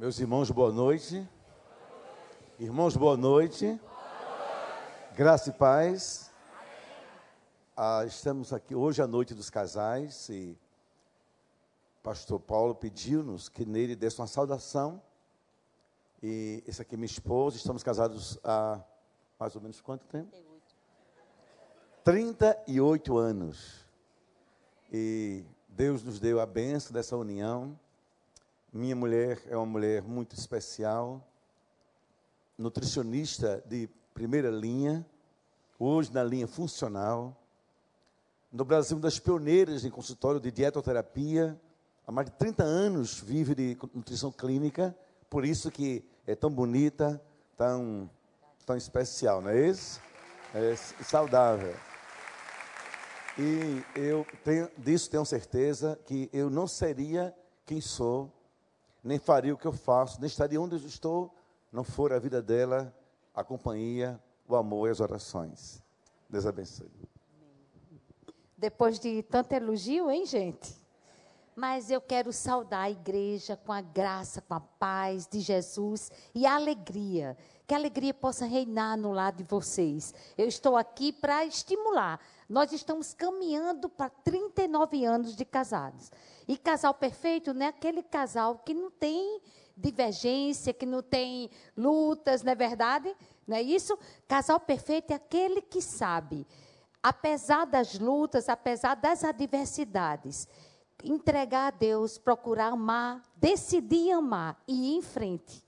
Meus irmãos, boa noite. Irmãos, boa noite. Graça e paz. Ah, estamos aqui hoje à noite dos casais e pastor Paulo pediu-nos que nele desse uma saudação. E esse aqui é minha esposa, estamos casados há mais ou menos quanto tempo? 38 anos. E Deus nos deu a benção dessa união. Minha mulher é uma mulher muito especial, nutricionista de primeira linha, hoje na linha funcional. No Brasil, uma das pioneiras em consultório de dietoterapia, há mais de 30 anos vive de nutrição clínica, por isso que é tão bonita, tão, tão especial, não é isso? É saudável. E eu tenho, disso tenho certeza que eu não seria quem sou nem faria o que eu faço, nem estaria onde eu estou, não for a vida dela, a companhia, o amor e as orações. Deus abençoe. Depois de tanto elogio, hein, gente? Mas eu quero saudar a igreja com a graça, com a paz de Jesus e a alegria. Que a alegria possa reinar no lado de vocês. Eu estou aqui para estimular. Nós estamos caminhando para 39 anos de casados. E casal perfeito não é aquele casal que não tem divergência, que não tem lutas, não é verdade? Não é isso? Casal perfeito é aquele que sabe, apesar das lutas, apesar das adversidades, entregar a Deus, procurar amar, decidir amar e ir em frente.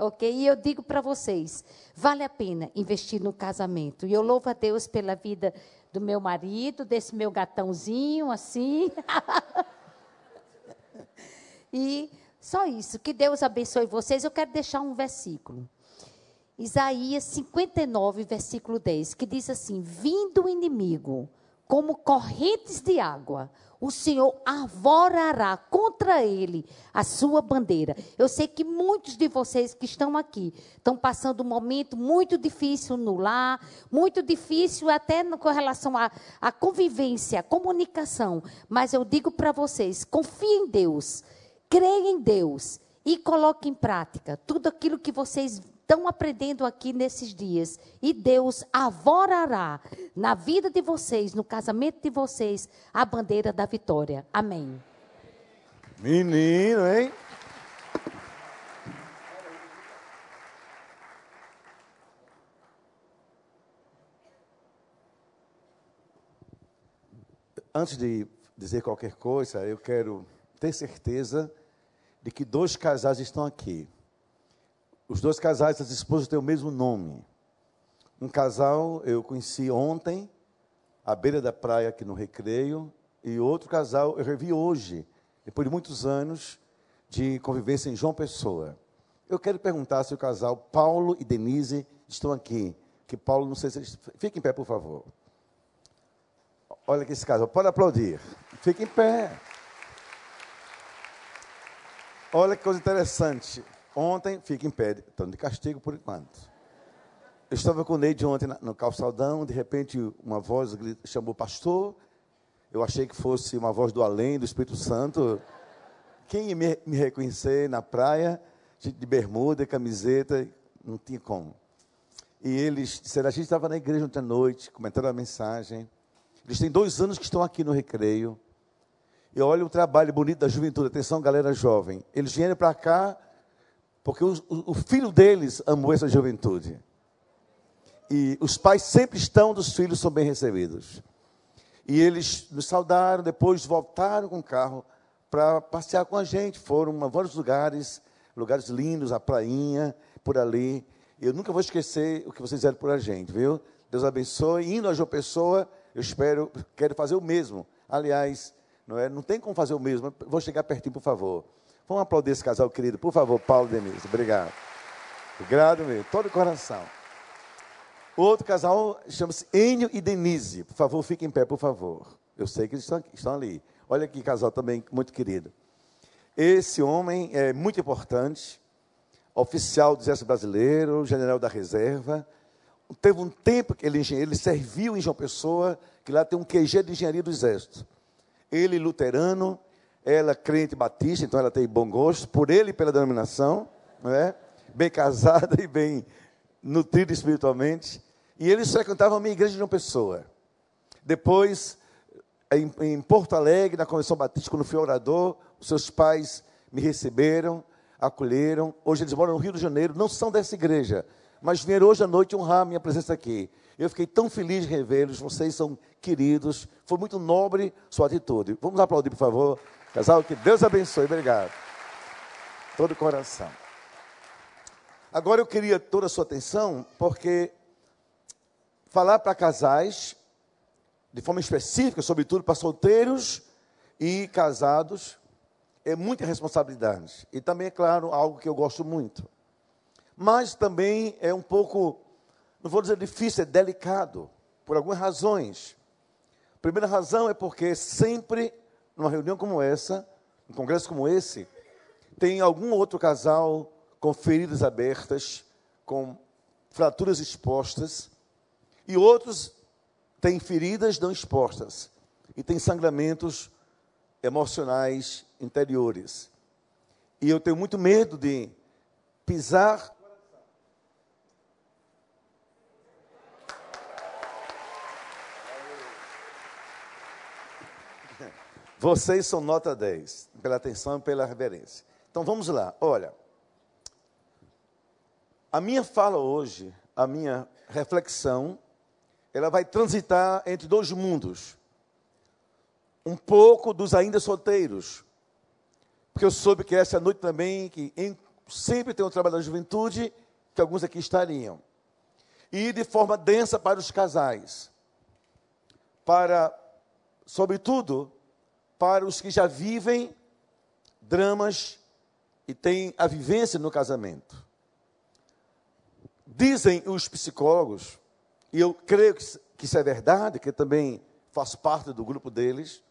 Ok? E eu digo para vocês: vale a pena investir no casamento. E eu louvo a Deus pela vida do meu marido, desse meu gatãozinho assim. E só isso. Que Deus abençoe vocês. Eu quero deixar um versículo. Isaías 59, versículo 10, que diz assim: Vindo o inimigo como correntes de água, o Senhor avorará contra ele a sua bandeira. Eu sei que muitos de vocês que estão aqui estão passando um momento muito difícil no lar, muito difícil até com relação à convivência, à comunicação. Mas eu digo para vocês: confiem em Deus creia em Deus e coloque em prática tudo aquilo que vocês estão aprendendo aqui nesses dias. E Deus avorará na vida de vocês, no casamento de vocês, a bandeira da vitória. Amém. Menino, hein? Antes de dizer qualquer coisa, eu quero ter certeza de que dois casais estão aqui. Os dois casais, as esposas têm o mesmo nome. Um casal eu conheci ontem, à beira da praia aqui no Recreio, e outro casal eu revi hoje, depois de muitos anos de convivência em João Pessoa. Eu quero perguntar se o casal Paulo e Denise estão aqui. Que Paulo, não sei se. Fique em pé, por favor. Olha aqui esse casal, pode aplaudir. Fique em pé. Olha que coisa interessante. Ontem, fica em pé, estão de castigo por enquanto. Eu estava com o Neide ontem no calçadão, de repente uma voz chamou pastor. Eu achei que fosse uma voz do além, do Espírito Santo. Quem ia me, reconhecer na praia, de bermuda, camiseta, não tinha como. E eles disseram, a gente estava na igreja ontem à noite, comentando a mensagem. Eles têm dois anos que estão aqui no recreio. E olha o trabalho bonito da juventude. Atenção, galera jovem. Eles vieram para cá porque o, o, filho deles amou essa juventude. E os pais sempre estão dos filhos são bem recebidos. E eles nos saudaram, depois voltaram com o carro para passear com a gente. Foram a vários lugares, lugares lindos, a prainha, por ali. Eu nunca vou esquecer o que vocês fizeram por a gente, viu? Deus abençoe. Indo a João Pessoa, eu espero, quero fazer o mesmo. Aliás, não, é? não tem como fazer o mesmo. Vou chegar pertinho, por favor. Vamos aplaudir esse casal querido, por favor, Paulo e Denise. Obrigado. Obrigado mesmo, todo o coração. Outro casal chama-se Enio e Denise. Por favor, fiquem em pé, por favor. Eu sei que eles estão, estão ali. Olha que casal também muito querido. Esse homem é muito importante, oficial do Exército Brasileiro, general da reserva. Teve um tempo que ele, ele serviu em João Pessoa, que lá tem um QG de engenharia do Exército ele luterano, ela crente batista, então ela tem bom gosto, por ele e pela denominação, né? bem casada e bem nutrida espiritualmente. E eles frequentavam a minha igreja de uma pessoa. Depois, em, em Porto Alegre, na Convenção Batista, quando fui orador, os seus pais me receberam, acolheram. Hoje eles moram no Rio de Janeiro, não são dessa igreja, mas vieram hoje à noite honrar a minha presença aqui. Eu fiquei tão feliz de revê-los, vocês são queridos, foi muito nobre sua atitude. Vamos aplaudir, por favor. Casal, que Deus abençoe, obrigado. Todo o coração. Agora eu queria toda a sua atenção, porque falar para casais, de forma específica, sobretudo para solteiros e casados, é muita responsabilidade. E também, é claro, algo que eu gosto muito. Mas também é um pouco, não vou dizer difícil, é delicado, por algumas razões. Primeira razão é porque sempre, numa reunião como essa, um congresso como esse, tem algum outro casal com feridas abertas, com fraturas expostas, e outros têm feridas não expostas, e têm sangramentos emocionais interiores. E eu tenho muito medo de pisar. Vocês são nota 10, pela atenção e pela reverência. Então vamos lá, olha. A minha fala hoje, a minha reflexão, ela vai transitar entre dois mundos um pouco dos ainda solteiros. Porque eu soube que essa noite também, que em, sempre tem o trabalho da juventude, que alguns aqui estariam. E de forma densa para os casais. Para, sobretudo, para os que já vivem dramas e têm a vivência no casamento. Dizem os psicólogos, e eu creio que, isso é verdade, que também faço parte do grupo deles,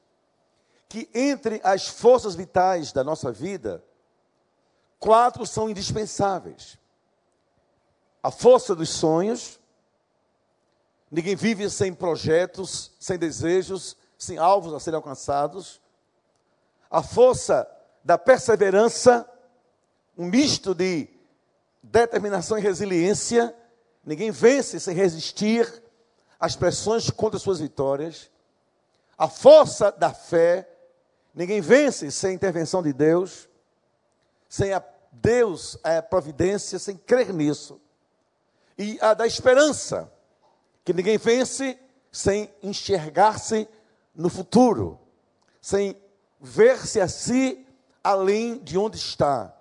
que entre as forças vitais da nossa vida, quatro são indispensáveis: a força dos sonhos, ninguém vive sem projetos, sem desejos, sem alvos a serem alcançados, a força da perseverança, um misto de determinação e resiliência, ninguém vence sem resistir às pressões contra suas vitórias, a força da fé, Ninguém vence sem a intervenção de Deus, sem a Deus, a providência, sem crer nisso. E a da esperança, que ninguém vence sem enxergar-se no futuro, sem ver-se a si além de onde está.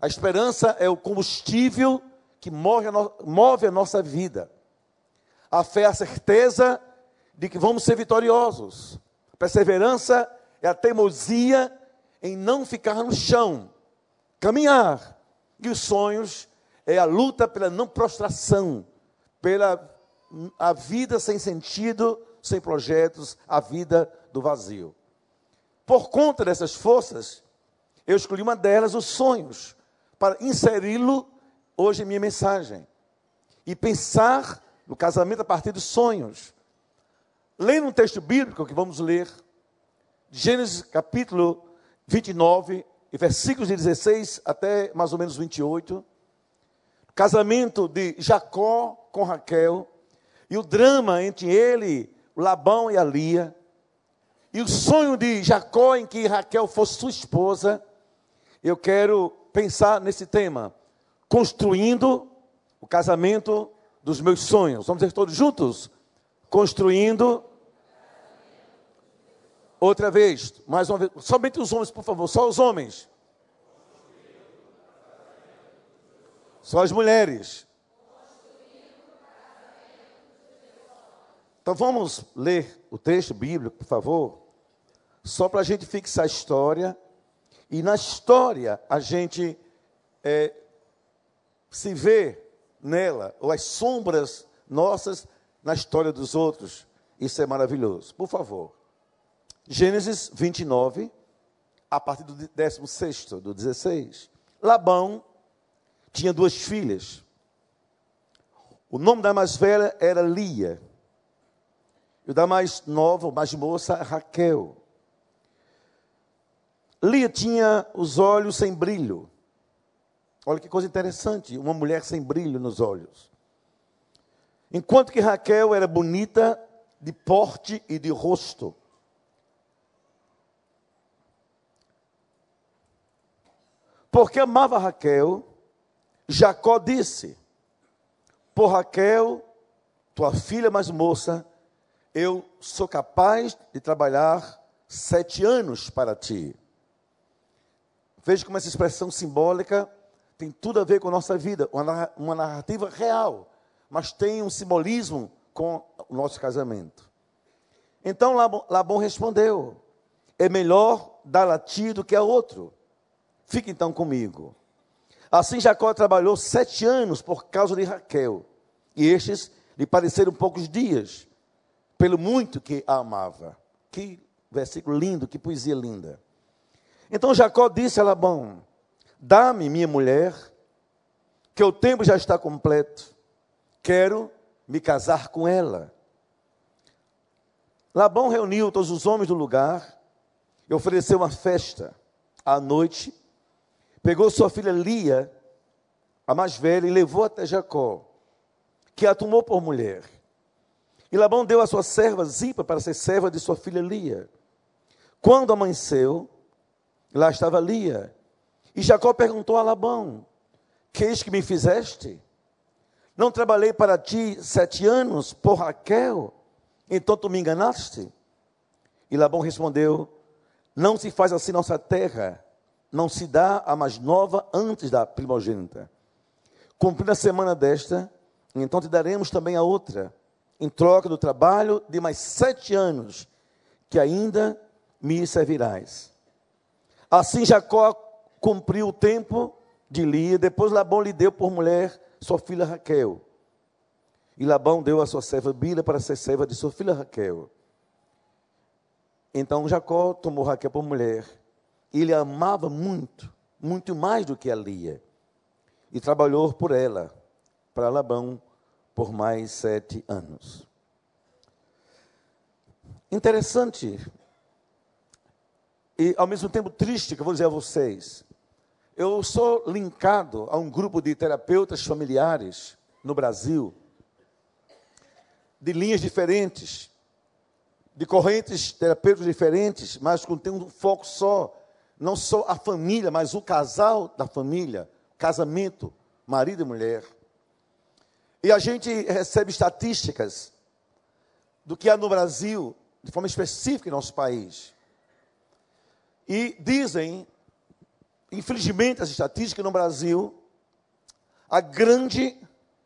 A esperança é o combustível que move a, nossa vida. A fé é a certeza de que vamos ser vitoriosos. A perseverança é a teimosia em não ficar no chão, caminhar. E os sonhos é a luta pela não prostração, pela a vida sem sentido, sem projetos, a vida do vazio. Por conta dessas forças, eu escolhi uma delas, os sonhos, para inseri-lo hoje em minha mensagem. E pensar no casamento a partir dos sonhos. Lendo um texto bíblico que vamos ler Gênesis capítulo 29, versículos de 16 até mais ou menos 28. Casamento de Jacó com Raquel. E o drama entre ele, Labão e a Lia. E o sonho de Jacó em que Raquel fosse sua esposa. Eu quero pensar nesse tema. Construindo o casamento dos meus sonhos. Vamos dizer todos juntos? Construindo Outra vez, mais uma vez, somente os homens, por favor, só os homens. Só as mulheres. Então vamos ler o texto bíblico, por favor, só para a gente fixar a história. E na história a gente é, se vê nela, ou as sombras nossas na história dos outros. Isso é maravilhoso. Por favor. Gênesis 29, a partir do 16, do 16. Labão tinha duas filhas. O nome da mais velha era Lia. E o da mais nova, mais moça, Raquel. Lia tinha os olhos sem brilho. Olha que coisa interessante, uma mulher sem brilho nos olhos. Enquanto que Raquel era bonita de porte e de rosto. Porque amava Raquel, Jacó disse: Por Raquel, tua filha mais moça, eu sou capaz de trabalhar sete anos para ti. Veja como essa expressão simbólica tem tudo a ver com a nossa vida, uma narrativa real, mas tem um simbolismo com o nosso casamento. Então Labão respondeu: É melhor dar a ti do que a outro. Fique então comigo. Assim Jacó trabalhou sete anos por causa de Raquel, e estes lhe pareceram poucos dias, pelo muito que a amava. Que versículo lindo, que poesia linda. Então Jacó disse a Labão: Dá-me minha mulher, que o tempo já está completo. Quero me casar com ela. Labão reuniu todos os homens do lugar e ofereceu uma festa. À noite, pegou sua filha Lia, a mais velha, e levou até Jacó, que a tomou por mulher. E Labão deu a sua serva Zipa para ser serva de sua filha Lia. Quando amanheceu, lá estava Lia. E Jacó perguntou a Labão: Que eis que me fizeste? Não trabalhei para ti sete anos por Raquel, então tu me enganaste? E Labão respondeu: Não se faz assim nossa terra, não se dá a mais nova antes da primogênita. Cumprida a semana desta, então te daremos também a outra, em troca do trabalho de mais sete anos, que ainda me servirás. Assim Jacó cumpriu o tempo de Lia, depois Labão lhe deu por mulher sua filha Raquel. E Labão deu a sua serva Bila para ser serva de sua filha Raquel. Então Jacó tomou Raquel por mulher. Ele a amava muito, muito mais do que a Lia. E trabalhou por ela, para Labão, por mais sete anos. Interessante e ao mesmo tempo triste que eu vou dizer a vocês. Eu sou linkado a um grupo de terapeutas familiares no Brasil, de linhas diferentes, de correntes terapêuticas diferentes, mas com um foco só, não só a família, mas o casal da família, casamento, marido e mulher. E a gente recebe estatísticas do que há no Brasil, de forma específica em nosso país. E dizem, infelizmente, as estatísticas no Brasil, a grande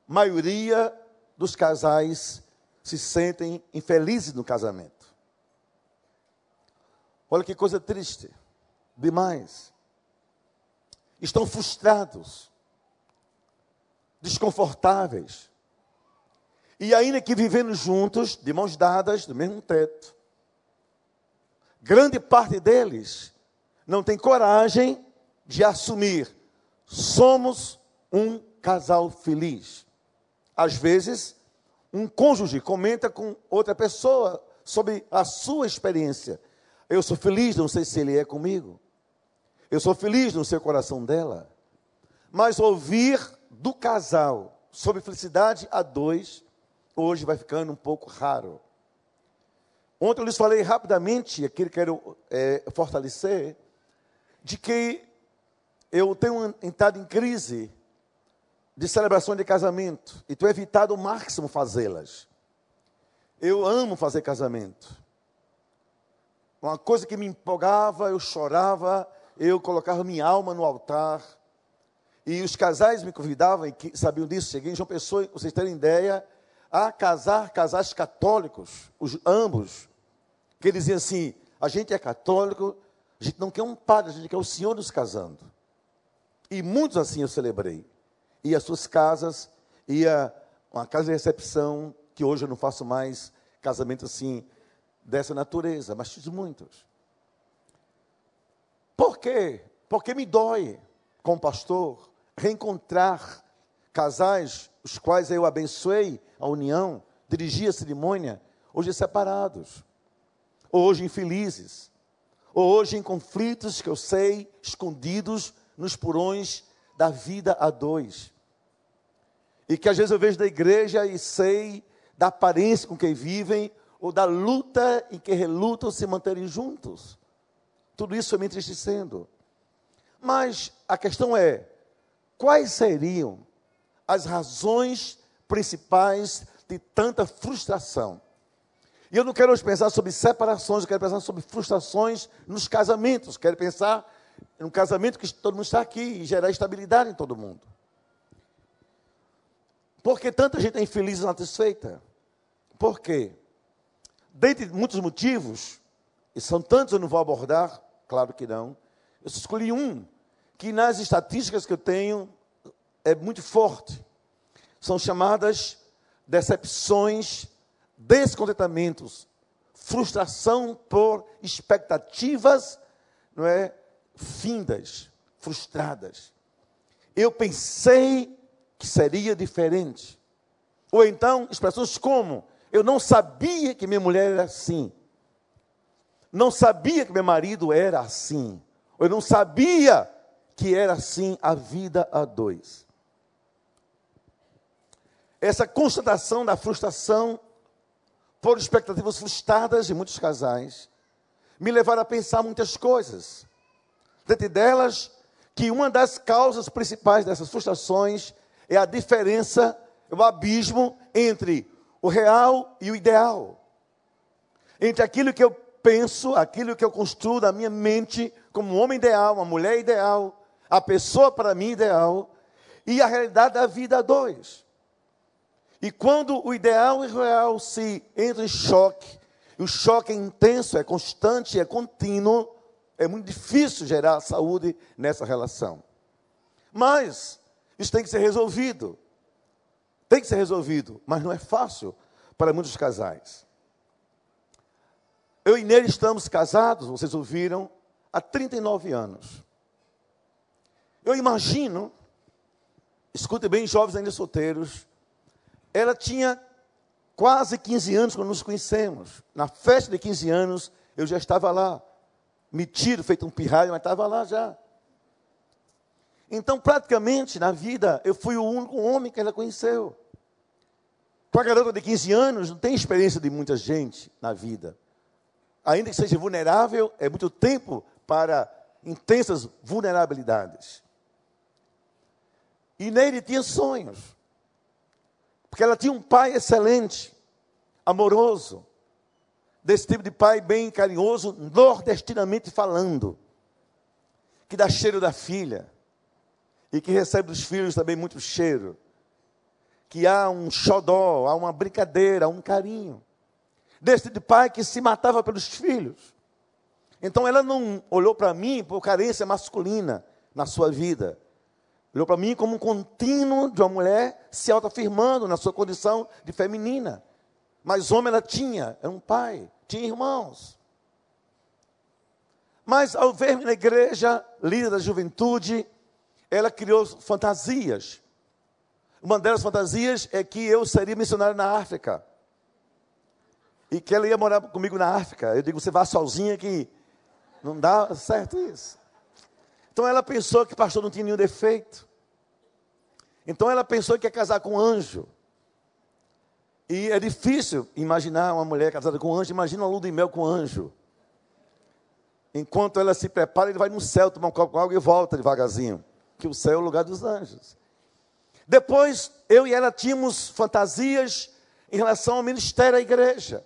maioria dos casais se sentem infelizes no casamento. Olha que coisa triste, demais. Estão frustrados, desconfortáveis. E ainda que vivendo juntos, de mãos dadas, do mesmo teto, grande parte deles não tem coragem de assumir: somos um casal feliz. Às vezes, um cônjuge comenta com outra pessoa sobre a sua experiência. Eu sou feliz, não sei se ele é comigo. Eu sou feliz no seu coração dela. Mas ouvir do casal sobre felicidade a dois, hoje vai ficando um pouco raro. Ontem eu lhes falei rapidamente, aquilo que quero é, fortalecer, de que eu tenho entrado em crise de celebração de casamento e tenho evitado o máximo fazê-las. Eu amo fazer casamento. Uma coisa que me empolgava, eu chorava, eu colocava minha alma no altar. E os casais me convidavam, e que sabiam disso, cheguei em João Pessoa, vocês terem ideia, a casar casais católicos, os ambos, que diziam assim: a gente é católico, a gente não quer um padre, a gente quer o Senhor nos casando. E muitos assim eu celebrei. Ia às suas casas, ia uma casa de recepção, que hoje eu não faço mais casamento assim, dessa natureza, mas fiz muitos. Por quê? Porque me dói, como pastor, reencontrar casais, os quais eu abençoei a união, dirigi a cerimônia, hoje separados, hoje infelizes, ou hoje em conflitos que eu sei, escondidos nos porões da vida a dois. E que às vezes eu vejo da igreja e sei da aparência com que vivem, ou da luta em que relutam se manterem juntos. Tudo isso me entristecendo. Mas a questão é: quais seriam as razões principais de tanta frustração? E eu não quero hoje pensar sobre separações, eu quero pensar sobre frustrações nos casamentos. Quero pensar num casamento que todo mundo está aqui e gerar estabilidade em todo mundo. Por que tanta gente é infeliz e insatisfeita? Por quê? Dentre muitos motivos, e são tantos eu não vou abordar, claro que não, eu escolhi um, que nas estatísticas que eu tenho é muito forte. São chamadas decepções, descontentamentos, frustração por expectativas, não é, findas, frustradas. Eu pensei que seria diferente. Ou então, expressões como: eu não sabia que minha mulher era assim. Não sabia que meu marido era assim. Eu não sabia que era assim a vida a dois. Essa constatação da frustração por expectativas frustradas de muitos casais me levaram a pensar muitas coisas. Dentre delas, que uma das causas principais dessas frustrações é a diferença, o abismo entre o real e o ideal. Entre aquilo que eu penso, aquilo que eu construo da minha mente como um homem ideal, uma mulher ideal, a pessoa para mim ideal, e a realidade da vida a dois. E quando o ideal e o real se entram em choque, e o choque é intenso, é constante, é contínuo, é muito difícil gerar saúde nessa relação. Mas isso tem que ser resolvido. Tem que ser resolvido, mas não é fácil para muitos casais. Eu e Nery estamos casados, vocês ouviram, há 39 anos. Eu imagino, escute bem, jovens ainda solteiros, ela tinha quase 15 anos quando nos conhecemos. Na festa de 15 anos, eu já estava lá, metido, feito um pirralho, mas estava lá já. Então, praticamente, na vida, eu fui o único homem que ela conheceu. Para a garota de 15 anos, não tem experiência de muita gente na vida. Ainda que seja vulnerável, é muito tempo para intensas vulnerabilidades. E nele tinha sonhos. Porque ela tinha um pai excelente, amoroso, desse tipo de pai bem carinhoso, nordestinamente falando, que dá cheiro da filha, e que recebe dos filhos também muito cheiro. Que há um xodó, há uma brincadeira, há um carinho. Deste de pai que se matava pelos filhos. Então ela não olhou para mim por carência masculina na sua vida. Olhou para mim como um contínuo de uma mulher se autoafirmando na sua condição de feminina. Mas homem ela tinha, era um pai, tinha irmãos. Mas ao ver-me na igreja, líder da juventude, ela criou fantasias. Uma delas fantasias é que eu seria missionário na África. E que ela ia morar comigo na África. Eu digo, você vá sozinha que não dá certo isso. Então ela pensou que pastor não tinha nenhum defeito. Então ela pensou que ia casar com um anjo. E é difícil imaginar uma mulher casada com um anjo. Imagina uma lua de mel com um anjo. Enquanto ela se prepara, ele vai no céu tomar um copo com água e volta devagarzinho que o céu é o lugar dos anjos. Depois, eu e ela tínhamos fantasias em relação ao ministério da igreja.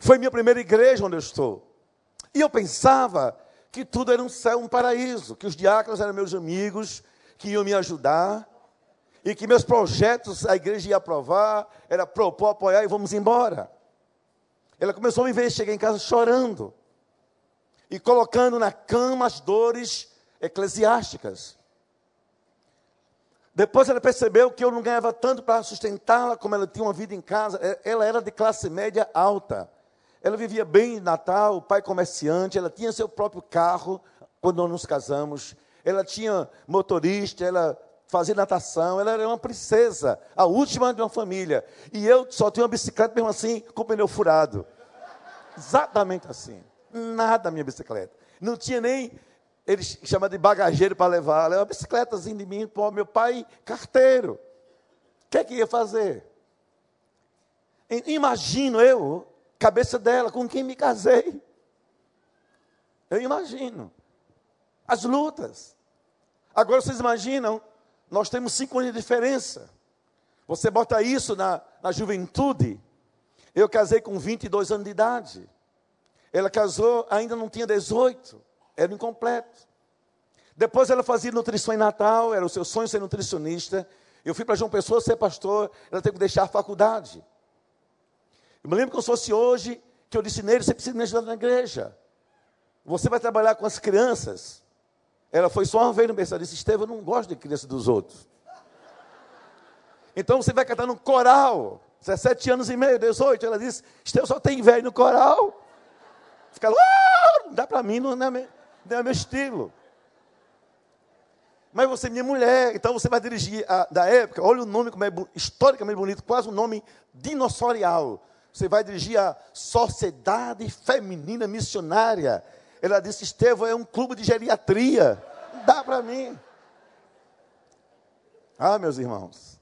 Foi minha primeira igreja onde eu estou. E eu pensava que tudo era um céu, um paraíso, que os diáconos eram meus amigos, que iam me ajudar, e que meus projetos a igreja ia aprovar, era propor, apoiar e vamos embora. Ela começou a me ver, cheguei em casa chorando, e colocando na cama as dores eclesiásticas. Depois ela percebeu que eu não ganhava tanto para sustentá-la, como ela tinha uma vida em casa. É, ela era de classe média alta. Ela vivia bem em Natal, o pai comerciante, ela tinha seu próprio carro quando nós nos casamos. Ela tinha motorista, ela fazia natação, ela era uma princesa, a última de uma família. E eu só tinha uma bicicleta mesmo assim, com o pneu furado. Exatamente assim. Nada a minha bicicleta. Não tinha nem, eles chamam de bagageiro para levar. Ela uma bicicletazinha de mim, pô, meu pai, carteiro. O que é que ia fazer? Imagino eu, cabeça dela, com quem me casei. Eu imagino. As lutas. Agora vocês imaginam, nós temos cinco anos de diferença. Você bota isso na, na juventude. Eu casei com 22 anos de idade. Ela casou, ainda não tinha 18, era incompleto. Depois ela fazia nutrição em Natal, era o seu sonho ser nutricionista. Eu fui para João Pessoa ser pastor, ela teve que deixar a faculdade. Eu me lembro que se fosse hoje, que eu disse nele, você precisa me ajudar na igreja. Você vai trabalhar com as crianças. Ela foi só uma vez no berçário, disse, Estevam, eu não gosto de criança dos outros. Então você vai cantar no coral, 17 anos e meio, 18. Ela disse, Estevam só tem velho no coral. Fica ah, não dá para mim, não é, meu, não é meu estilo. Mas você é minha mulher, então você vai dirigir a, da época, olha o nome como é historicamente bonito, quase um nome dinossorial. Você vai dirigir a Sociedade Feminina Missionária. Ela disse: Estevão é um clube de geriatria. Dá para mim. Ah, meus irmãos.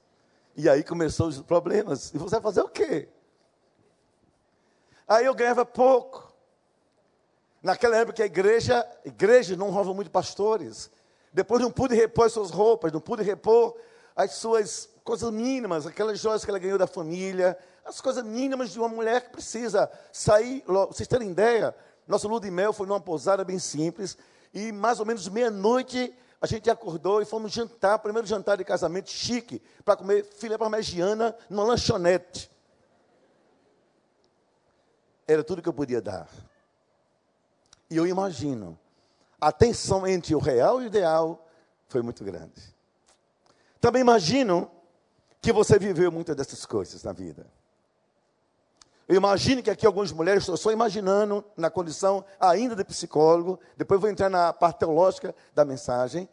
E aí começou os problemas. E você vai fazer o quê? Aí eu ganhava pouco. Naquela época a igreja, igreja não rouba muito pastores. Depois não pude repor as suas roupas, não pude repor as suas coisas mínimas, aquelas joias que ela ganhou da família, as coisas mínimas de uma mulher que precisa sair. Vocês terem ideia, nosso lua de mel foi numa pousada bem simples, e mais ou menos meia-noite a gente acordou e fomos jantar, primeiro jantar de casamento chique, para comer filé parmegiana numa lanchonete. Era tudo que eu podia dar. E eu imagino, a tensão entre o real e o ideal foi muito grande. Também imagino que você viveu muitas dessas coisas na vida. Eu imagino que aqui algumas mulheres, estou só imaginando, na condição ainda de psicólogo, depois vou entrar na parte teológica da mensagem,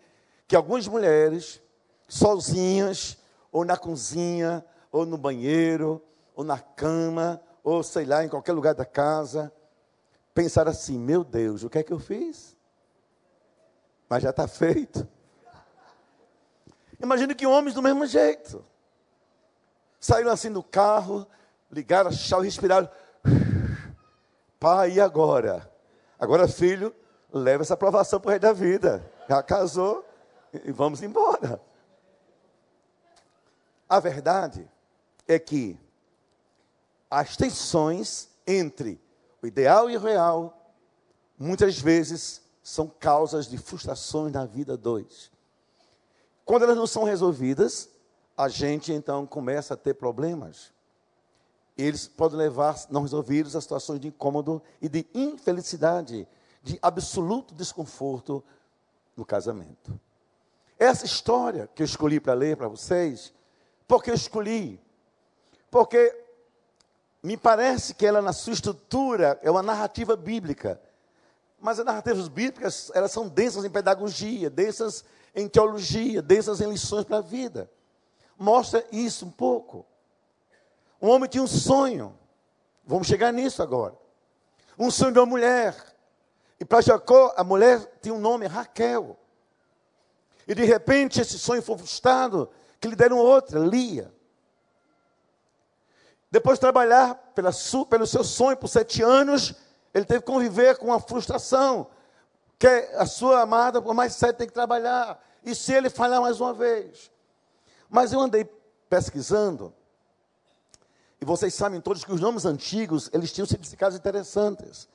que algumas mulheres, sozinhas, ou na cozinha, ou no banheiro, ou na cama, ou sei lá, em qualquer lugar da casa, pensaram assim: meu Deus, o que é que eu fiz? Mas já está feito. Imagino que homens do mesmo jeito. Saíram assim do carro, ligaram a chave, respiraram. Pai, e agora? Agora, filho, leva essa aprovação para o resto da vida. Já casou e vamos embora. A verdade é que as tensões entre o ideal e o real, muitas vezes, são causas de frustrações na vida dois. Quando elas não são resolvidas, a gente então começa a ter problemas eles podem levar não resolvidos a situações de incômodo e de infelicidade, de absoluto desconforto no casamento. Essa história que eu escolhi para ler para vocês, porque eu escolhi? Porque me parece que ela, na sua estrutura, é uma narrativa bíblica. Mas as narrativas bíblicas, elas são densas em pedagogia, densas em teologia, densas em lições para a vida. Mostra isso um pouco. Um homem tinha um sonho. Vamos chegar nisso agora. Um sonho de uma mulher. E para Jacó, a mulher tinha um nome, Raquel. E de repente esse sonho foi frustrado, que lhe deram outra, Lia. Depois de trabalhar pela pelo seu sonho por sete anos, ele teve que conviver com a frustração, que a sua amada, por mais sete, tem que trabalhar. E se ele falhar mais uma vez? Mas eu andei pesquisando, e vocês sabem todos que os nomes antigos, eles tinham significados interessantes.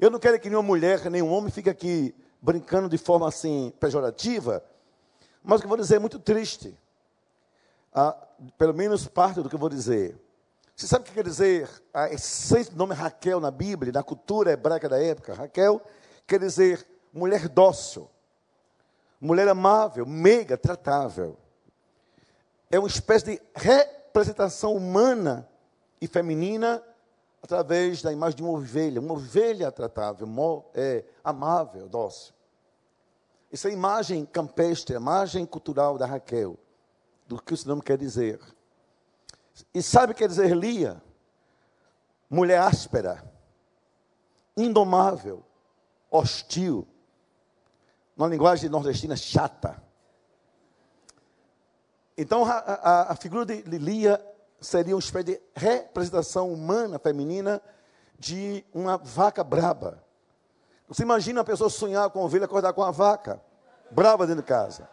Eu não quero que nenhuma mulher, nenhum homem fique aqui brincando de forma assim pejorativa, mas o que eu vou dizer é muito triste. Ah, pelo menos parte do que eu vou dizer. Você sabe o que quer dizer a essência do nome Raquel na Bíblia, na cultura hebraica da época? Raquel quer dizer mulher dócil, mulher amável, meiga, tratável. É uma espécie de representação humana e feminina através da imagem de uma ovelha, uma ovelha tratável, é, amável, dócil. Essa é a imagem campestre, a imagem cultural da Raquel, do que esse nome quer dizer. E sabe o que quer dizer Lia? Mulher áspera, indomável, hostil. Numa linguagem nordestina chata. Então, a, a, a figura de Lilia seria uma espécie de representação humana, feminina, de uma vaca braba. Você imagina a pessoa sonhar com a ovelha, acordar com a vaca, brava dentro de casa.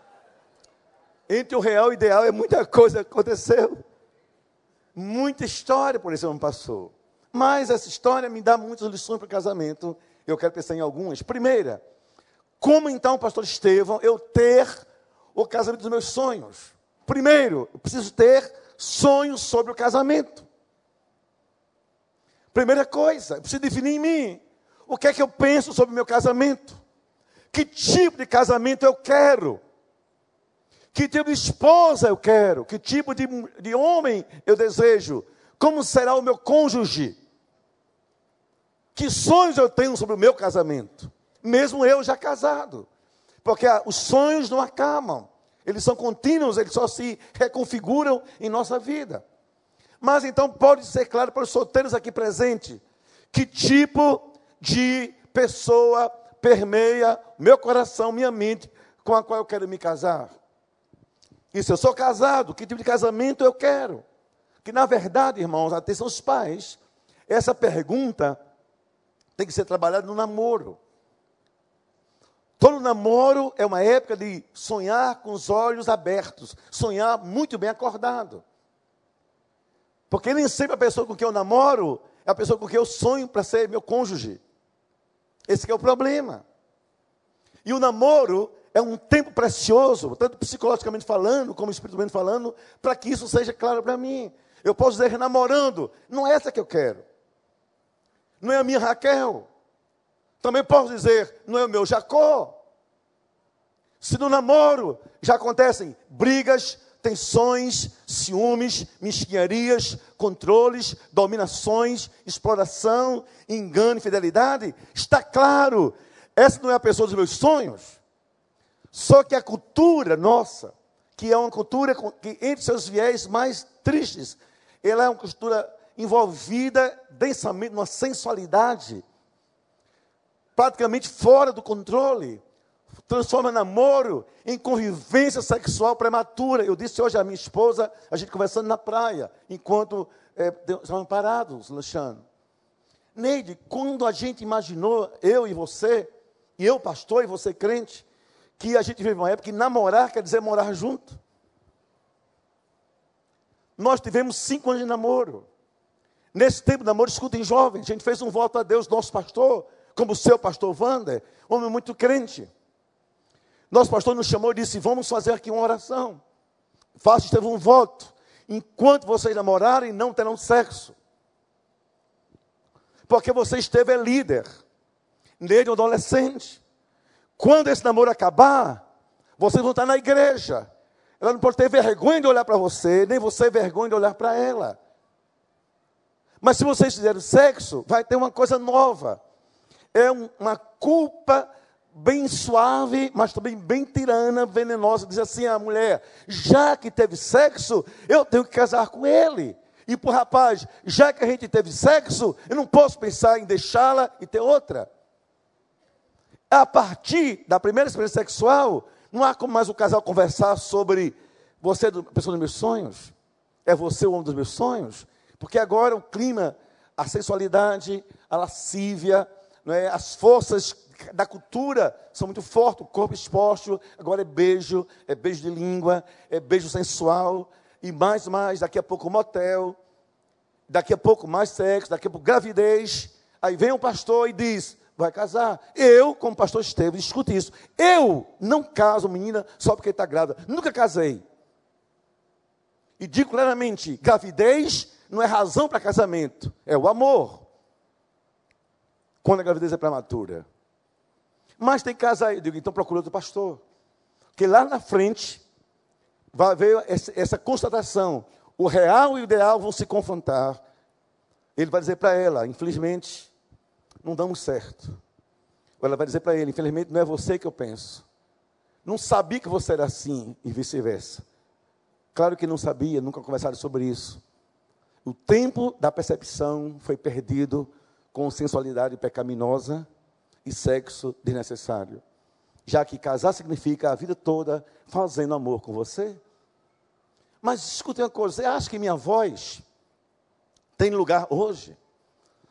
Entre o real e o ideal é muita coisa que aconteceu. Muita história por esse ano passou. Mas essa história me dá muitas lições para o casamento. Eu quero pensar em algumas. Primeira, como então, pastor Estevão, eu ter o casamento dos meus sonhos? Primeiro, eu preciso ter sonhos sobre o casamento. Primeira coisa, eu preciso definir em mim o que é que eu penso sobre o meu casamento. Que tipo de casamento eu quero? Que tipo de esposa eu quero? Que tipo de, de homem eu desejo? Como será o meu cônjuge? Que sonhos eu tenho sobre o meu casamento? Mesmo eu já casado. Porque os sonhos não acabam. Eles são contínuos, eles só se reconfiguram em nossa vida. Mas então pode ser claro para os solteiros aqui presentes que tipo de pessoa permeia meu coração, minha mente, com a qual eu quero me casar. E se eu sou casado, que tipo de casamento eu quero? Que na verdade, irmãos, atenção os pais, essa pergunta tem que ser trabalhada no namoro. Todo namoro é uma época de sonhar com os olhos abertos, sonhar muito bem acordado. Porque nem sempre a pessoa com quem eu namoro é a pessoa com quem eu sonho para ser meu cônjuge. Esse é o problema. E o namoro é um tempo precioso, tanto psicologicamente falando, como espiritualmente falando, para que isso seja claro para mim. Eu posso dizer namorando, não é essa que eu quero. Não é a minha Raquel. Também posso dizer, não é o meu Jacó. Se no namoro já acontecem brigas, tensões, ciúmes, mesquinharias, controles, dominações, exploração, engano, infidelidade, está claro, essa não é a pessoa dos meus sonhos. Só que a cultura nossa, que é uma cultura que, entre seus viés mais tristes, ela é uma cultura envolvida densamente numa sensualidade praticamente fora do controle. Transforma namoro em convivência sexual prematura. Eu disse hoje à minha esposa, a gente conversando na praia, enquanto é, estavam parados, lanchando. Neide, quando a gente imaginou, eu e você, e eu pastor e você crente, que a gente vive uma época que namorar quer dizer morar junto. Nós tivemos cinco anos de namoro. Nesse tempo de namoro, escutem jovens, a gente fez um voto a Deus, nosso pastor, como o seu pastor Wander, homem muito crente. Nosso pastor nos chamou e disse: Vamos fazer aqui uma oração. Faça, teve um voto. Enquanto vocês namorarem, não terão sexo. Porque você esteve líder, nele um adolescente. Quando esse namoro acabar, vocês vão estar na igreja. Ela não pode ter vergonha de olhar para você, nem você vergonha de olhar para ela. Mas se vocês fizerem sexo, vai ter uma coisa nova é uma culpa bem suave, mas também bem tirana, venenosa. Diz assim a mulher: já que teve sexo, eu tenho que casar com ele. E para o rapaz, já que a gente teve sexo, eu não posso pensar em deixá-la e ter outra. A partir da primeira experiência sexual, não há como mais o casal conversar sobre você é a pessoa dos meus sonhos, é você o homem dos meus sonhos, porque agora o clima, a sensualidade, a lascívia, é? as forças da cultura são muito fortes, o corpo exposto, agora é beijo, é beijo de língua, é beijo sensual, e mais, mais, daqui a pouco motel, daqui a pouco mais sexo, daqui a pouco gravidez. Aí vem um pastor e diz: vai casar. Eu, como pastor Estevam, escute isso. Eu não caso menina só porque está grávida. Nunca casei. E digo claramente: gravidez não é razão para casamento, é o amor quando a gravidez é prematura. Mas tem casos aí, eu digo, então procura outro pastor. Que lá na frente vai haver essa, essa constatação. O real e o ideal vão se confrontar. Ele vai dizer para ela, infelizmente, não damos certo. Ou ela vai dizer para ele, infelizmente, não é você que eu penso. Não sabia que você era assim e vice-versa. Claro que não sabia, nunca conversaram sobre isso. O tempo da percepção foi perdido com sensualidade pecaminosa e sexo desnecessário. Já que casar significa a vida toda fazendo amor com você. Mas escute uma coisa: você acha que minha voz tem lugar hoje?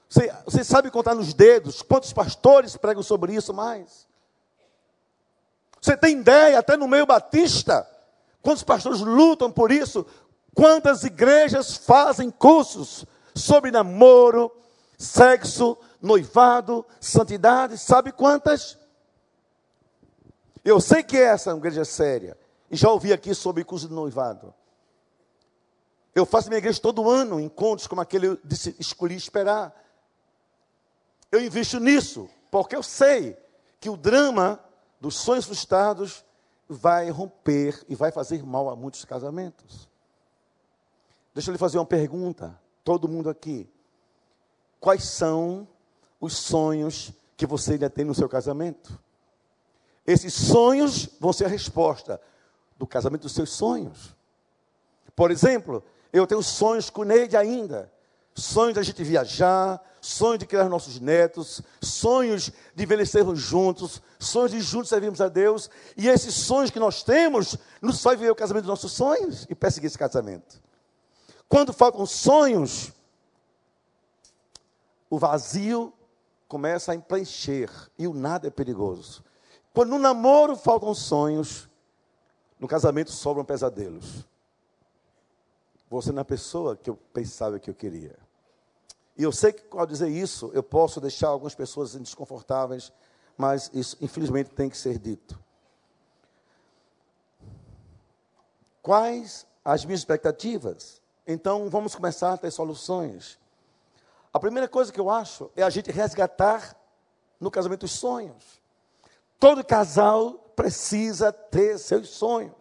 Você, você sabe contar nos dedos quantos pastores pregam sobre isso mais? Você tem ideia, até no meio batista, quantos pastores lutam por isso? Quantas igrejas fazem cursos sobre namoro, sexo, noivado, santidade? Sabe quantas? Eu sei que essa é uma igreja séria. E já ouvi aqui sobre curso de noivado. Eu faço minha igreja todo ano, encontros como aquele eu disse, escolhi esperar. Eu invisto nisso, porque eu sei que o drama dos sonhos frustrados vai romper e vai fazer mal a muitos casamentos. Deixa eu lhe fazer uma pergunta, todo mundo aqui. Quais são os sonhos que você ainda tem no seu casamento? Esses sonhos vão ser a resposta do casamento dos seus sonhos. Por exemplo, eu tenho sonhos com Neide ainda. Sonhos da gente viajar, sonhos de criar nossos netos, sonhos de envelhecermos juntos, sonhos de juntos servirmos a Deus. E esses sonhos que nós temos nos faz viver o casamento dos nossos sonhos e perseguir esse casamento. Quando faltam sonhos, o vazio começa a preencher e o nada é perigoso. Quando no namoro faltam sonhos, no casamento sobram pesadelos. Você não é a pessoa que eu pensava que eu queria. E eu sei que ao dizer isso, eu posso deixar algumas pessoas desconfortáveis, mas isso infelizmente tem que ser dito. Quais as minhas expectativas? Então vamos começar a ter soluções. A primeira coisa que eu acho é a gente resgatar no casamento os sonhos. Todo casal precisa ter seus sonhos.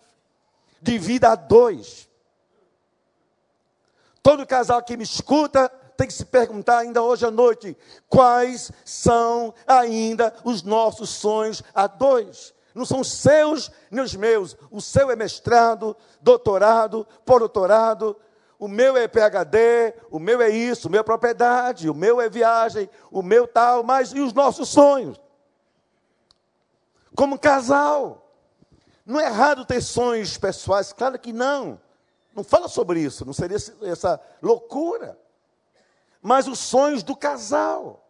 De vida a dois. Todo casal que me escuta tem que se perguntar ainda hoje à noite: quais são ainda os nossos sonhos a dois? Não são os seus nem os meus. O seu é mestrado, doutorado, pós-doutorado. O meu é PhD, o meu é isso, o meu é propriedade, o meu é viagem, o meu tal, mas e os nossos sonhos? Como casal. Não é errado ter sonhos pessoais, claro que não. Não fala sobre isso, não seria essa loucura. Mas os sonhos do casal.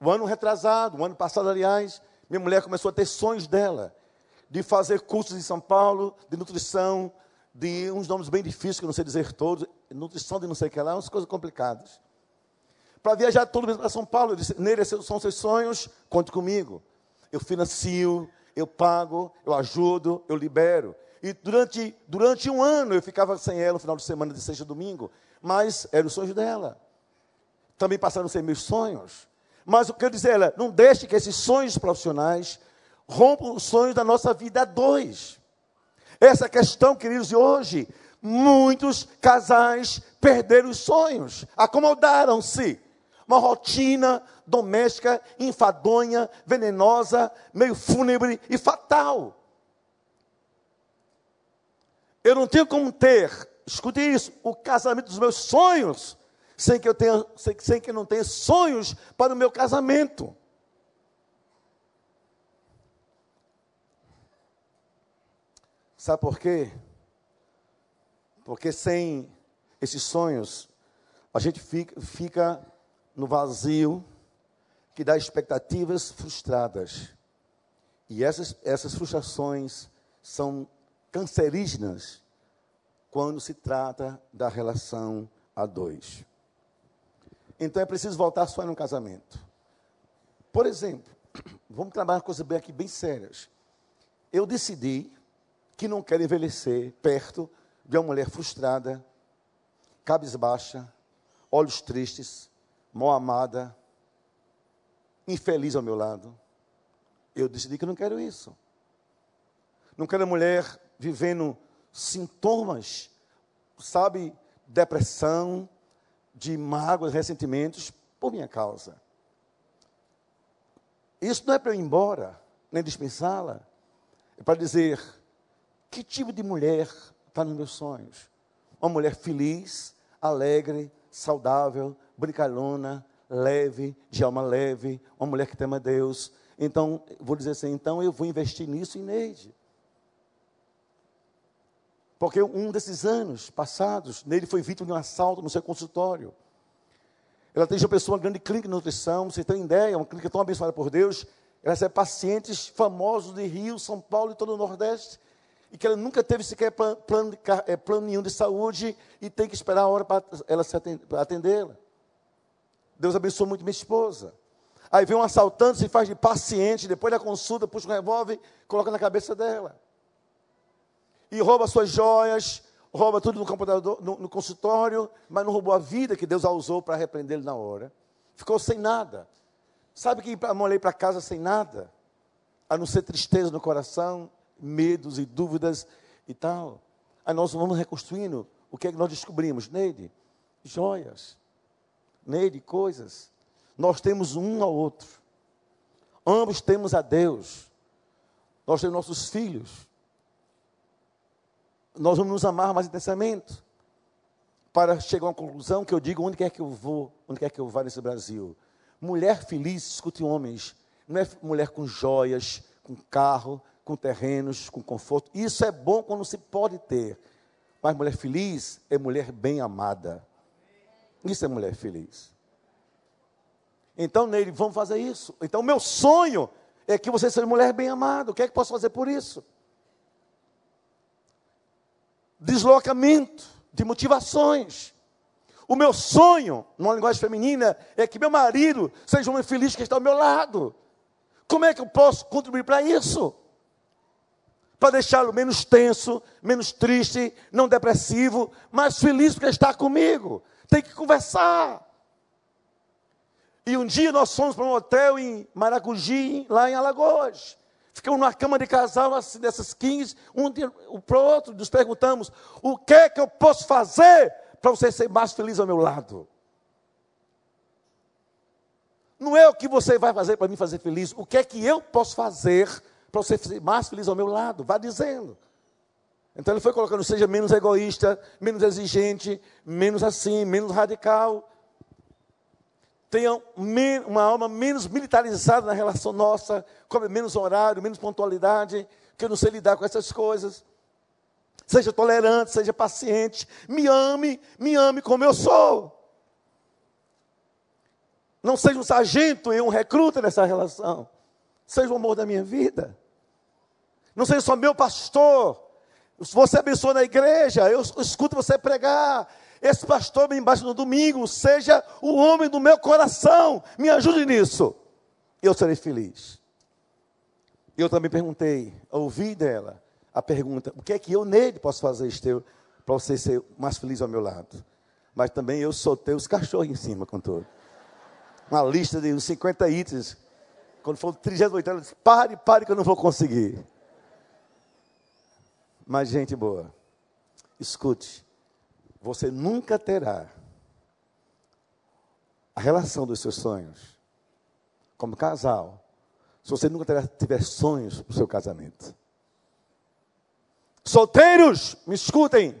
O ano retrasado, o ano passado, aliás, minha mulher começou a ter sonhos dela, de fazer cursos em São Paulo, de nutrição, de uns nomes bem difíceis, que eu não sei dizer todos, nutrição de não sei o que lá, umas coisas complicadas. Para viajar todo mês para São Paulo, eu disse, Neire, são seus sonhos, conte comigo. Eu financio, eu pago, eu ajudo, eu libero. E durante, durante um ano eu ficava sem ela no final de semana, de sexta a domingo. Mas era o sonho dela. Também passaram a ser meus sonhos. Mas o que eu dizer ela, não deixe que esses sonhos profissionais rompam os sonhos da nossa vida a dois. Essa questão, queridos, de hoje, muitos casais perderam os sonhos, acomodaram-se. Uma rotina doméstica enfadonha, venenosa, meio fúnebre e fatal. Eu não tenho como ter, escute isso, o casamento dos meus sonhos, sem que eu tenha, sem, sem que eu não tenha sonhos para o meu casamento. Sabe por quê? Porque sem esses sonhos, a gente fica, fica no vazio que dá expectativas frustradas. E essas, essas frustrações são cancerígenas quando se trata da relação a dois. Então é preciso voltar só no casamento. Por exemplo, vamos trabalhar coisas bem aqui bem sérias. Eu decidi que não quero envelhecer perto de uma mulher frustrada, cabisbaixa, olhos tristes, mal amada, infeliz ao meu lado. Eu decidi que não quero isso. Não quero mulher vivendo sintomas, sabe, depressão, de mágoas, ressentimentos por minha causa. Isso não é para eu ir embora, nem dispensá-la. É para dizer que tipo de mulher está nos meus sonhos. Uma mulher feliz, alegre, saudável, brincalhona, leve, de alma leve, uma mulher que tema Deus, Então, vou dizer assim, então eu vou investir nisso em Neide. Porque um desses anos passados, Neide foi vítima de um assalto no seu consultório. Ela tem uma pessoa grande clínica de nutrição, você tem ideia, uma clínica tão abençoada por Deus. Ela recebe pacientes famosos de Rio, São Paulo e todo o Nordeste. E que ela nunca teve sequer plano, é, plano nenhum de saúde e tem que esperar a hora para ela se atendê-la. Deus abençoou muito minha esposa. Aí vem um assaltante, se faz de paciente, depois da consulta, puxa um revólver, coloca na cabeça dela. E rouba suas joias, rouba tudo no, computador, no, no consultório, mas não roubou a vida que Deus a usou para repreendê-lo na hora. Ficou sem nada. Sabe que molhei para casa sem nada? A não ser tristeza no coração, medos e dúvidas e tal. Aí nós vamos reconstruindo. O que é que nós descobrimos? Neide, joias. Neide, coisas. Nós temos um ao outro. Ambos temos a Deus. Nós temos nossos filhos. Nós vamos nos amar mais intensamente. Para chegar a uma conclusão que eu digo onde quer que eu vou, onde quer que eu vá nesse Brasil. Mulher feliz, escute homens, não é mulher com joias, com carro, com terrenos, com conforto. Isso é bom quando se pode ter. Mas mulher feliz é mulher bem amada. Isso é mulher feliz. Então, Neide, vamos fazer isso. Então, meu sonho é que você seja mulher bem amada. O que é que posso fazer por isso? Deslocamento de motivações. O meu sonho, numa linguagem feminina, é que meu marido seja um homem feliz que está ao meu lado. Como é que eu posso contribuir para isso? Para deixá-lo menos tenso, menos triste, não depressivo, mais feliz porque está comigo. Tem que conversar. E um dia nós fomos para um hotel em Maracuji, lá em Alagoas. Ficamos numa cama de casal, assim, dessas 15, um para o outro, nos perguntamos: o que é que eu posso fazer para você ser mais feliz ao meu lado? Não é o que você vai fazer para me fazer feliz, o que é que eu posso fazer para você ser mais feliz ao meu lado? Vá dizendo. Então ele foi colocando: seja menos egoísta, menos exigente, menos assim, menos radical tenha uma alma menos militarizada na relação nossa, come menos horário, menos pontualidade, que eu não sei lidar com essas coisas. Seja tolerante, seja paciente, me ame, me ame como eu sou. Não seja um sargento e um recruta nessa relação. Seja o amor da minha vida. Não seja só meu pastor. Você abençoa na igreja, eu escuto você pregar, esse pastor me embaixo no domingo seja o homem do meu coração. Me ajude nisso. Eu serei feliz. Eu também perguntei, ouvi dela a pergunta: o que é que eu nele posso fazer, Esteu, para você ser mais feliz ao meu lado? Mas também eu soltei os cachorros em cima com todo. Uma lista de uns 50 itens. Quando for o 38 ela disse: pare, pare que eu não vou conseguir. Mas, gente boa, escute você nunca terá a relação dos seus sonhos como casal se você nunca terá, tiver sonhos para o seu casamento. Solteiros, me escutem,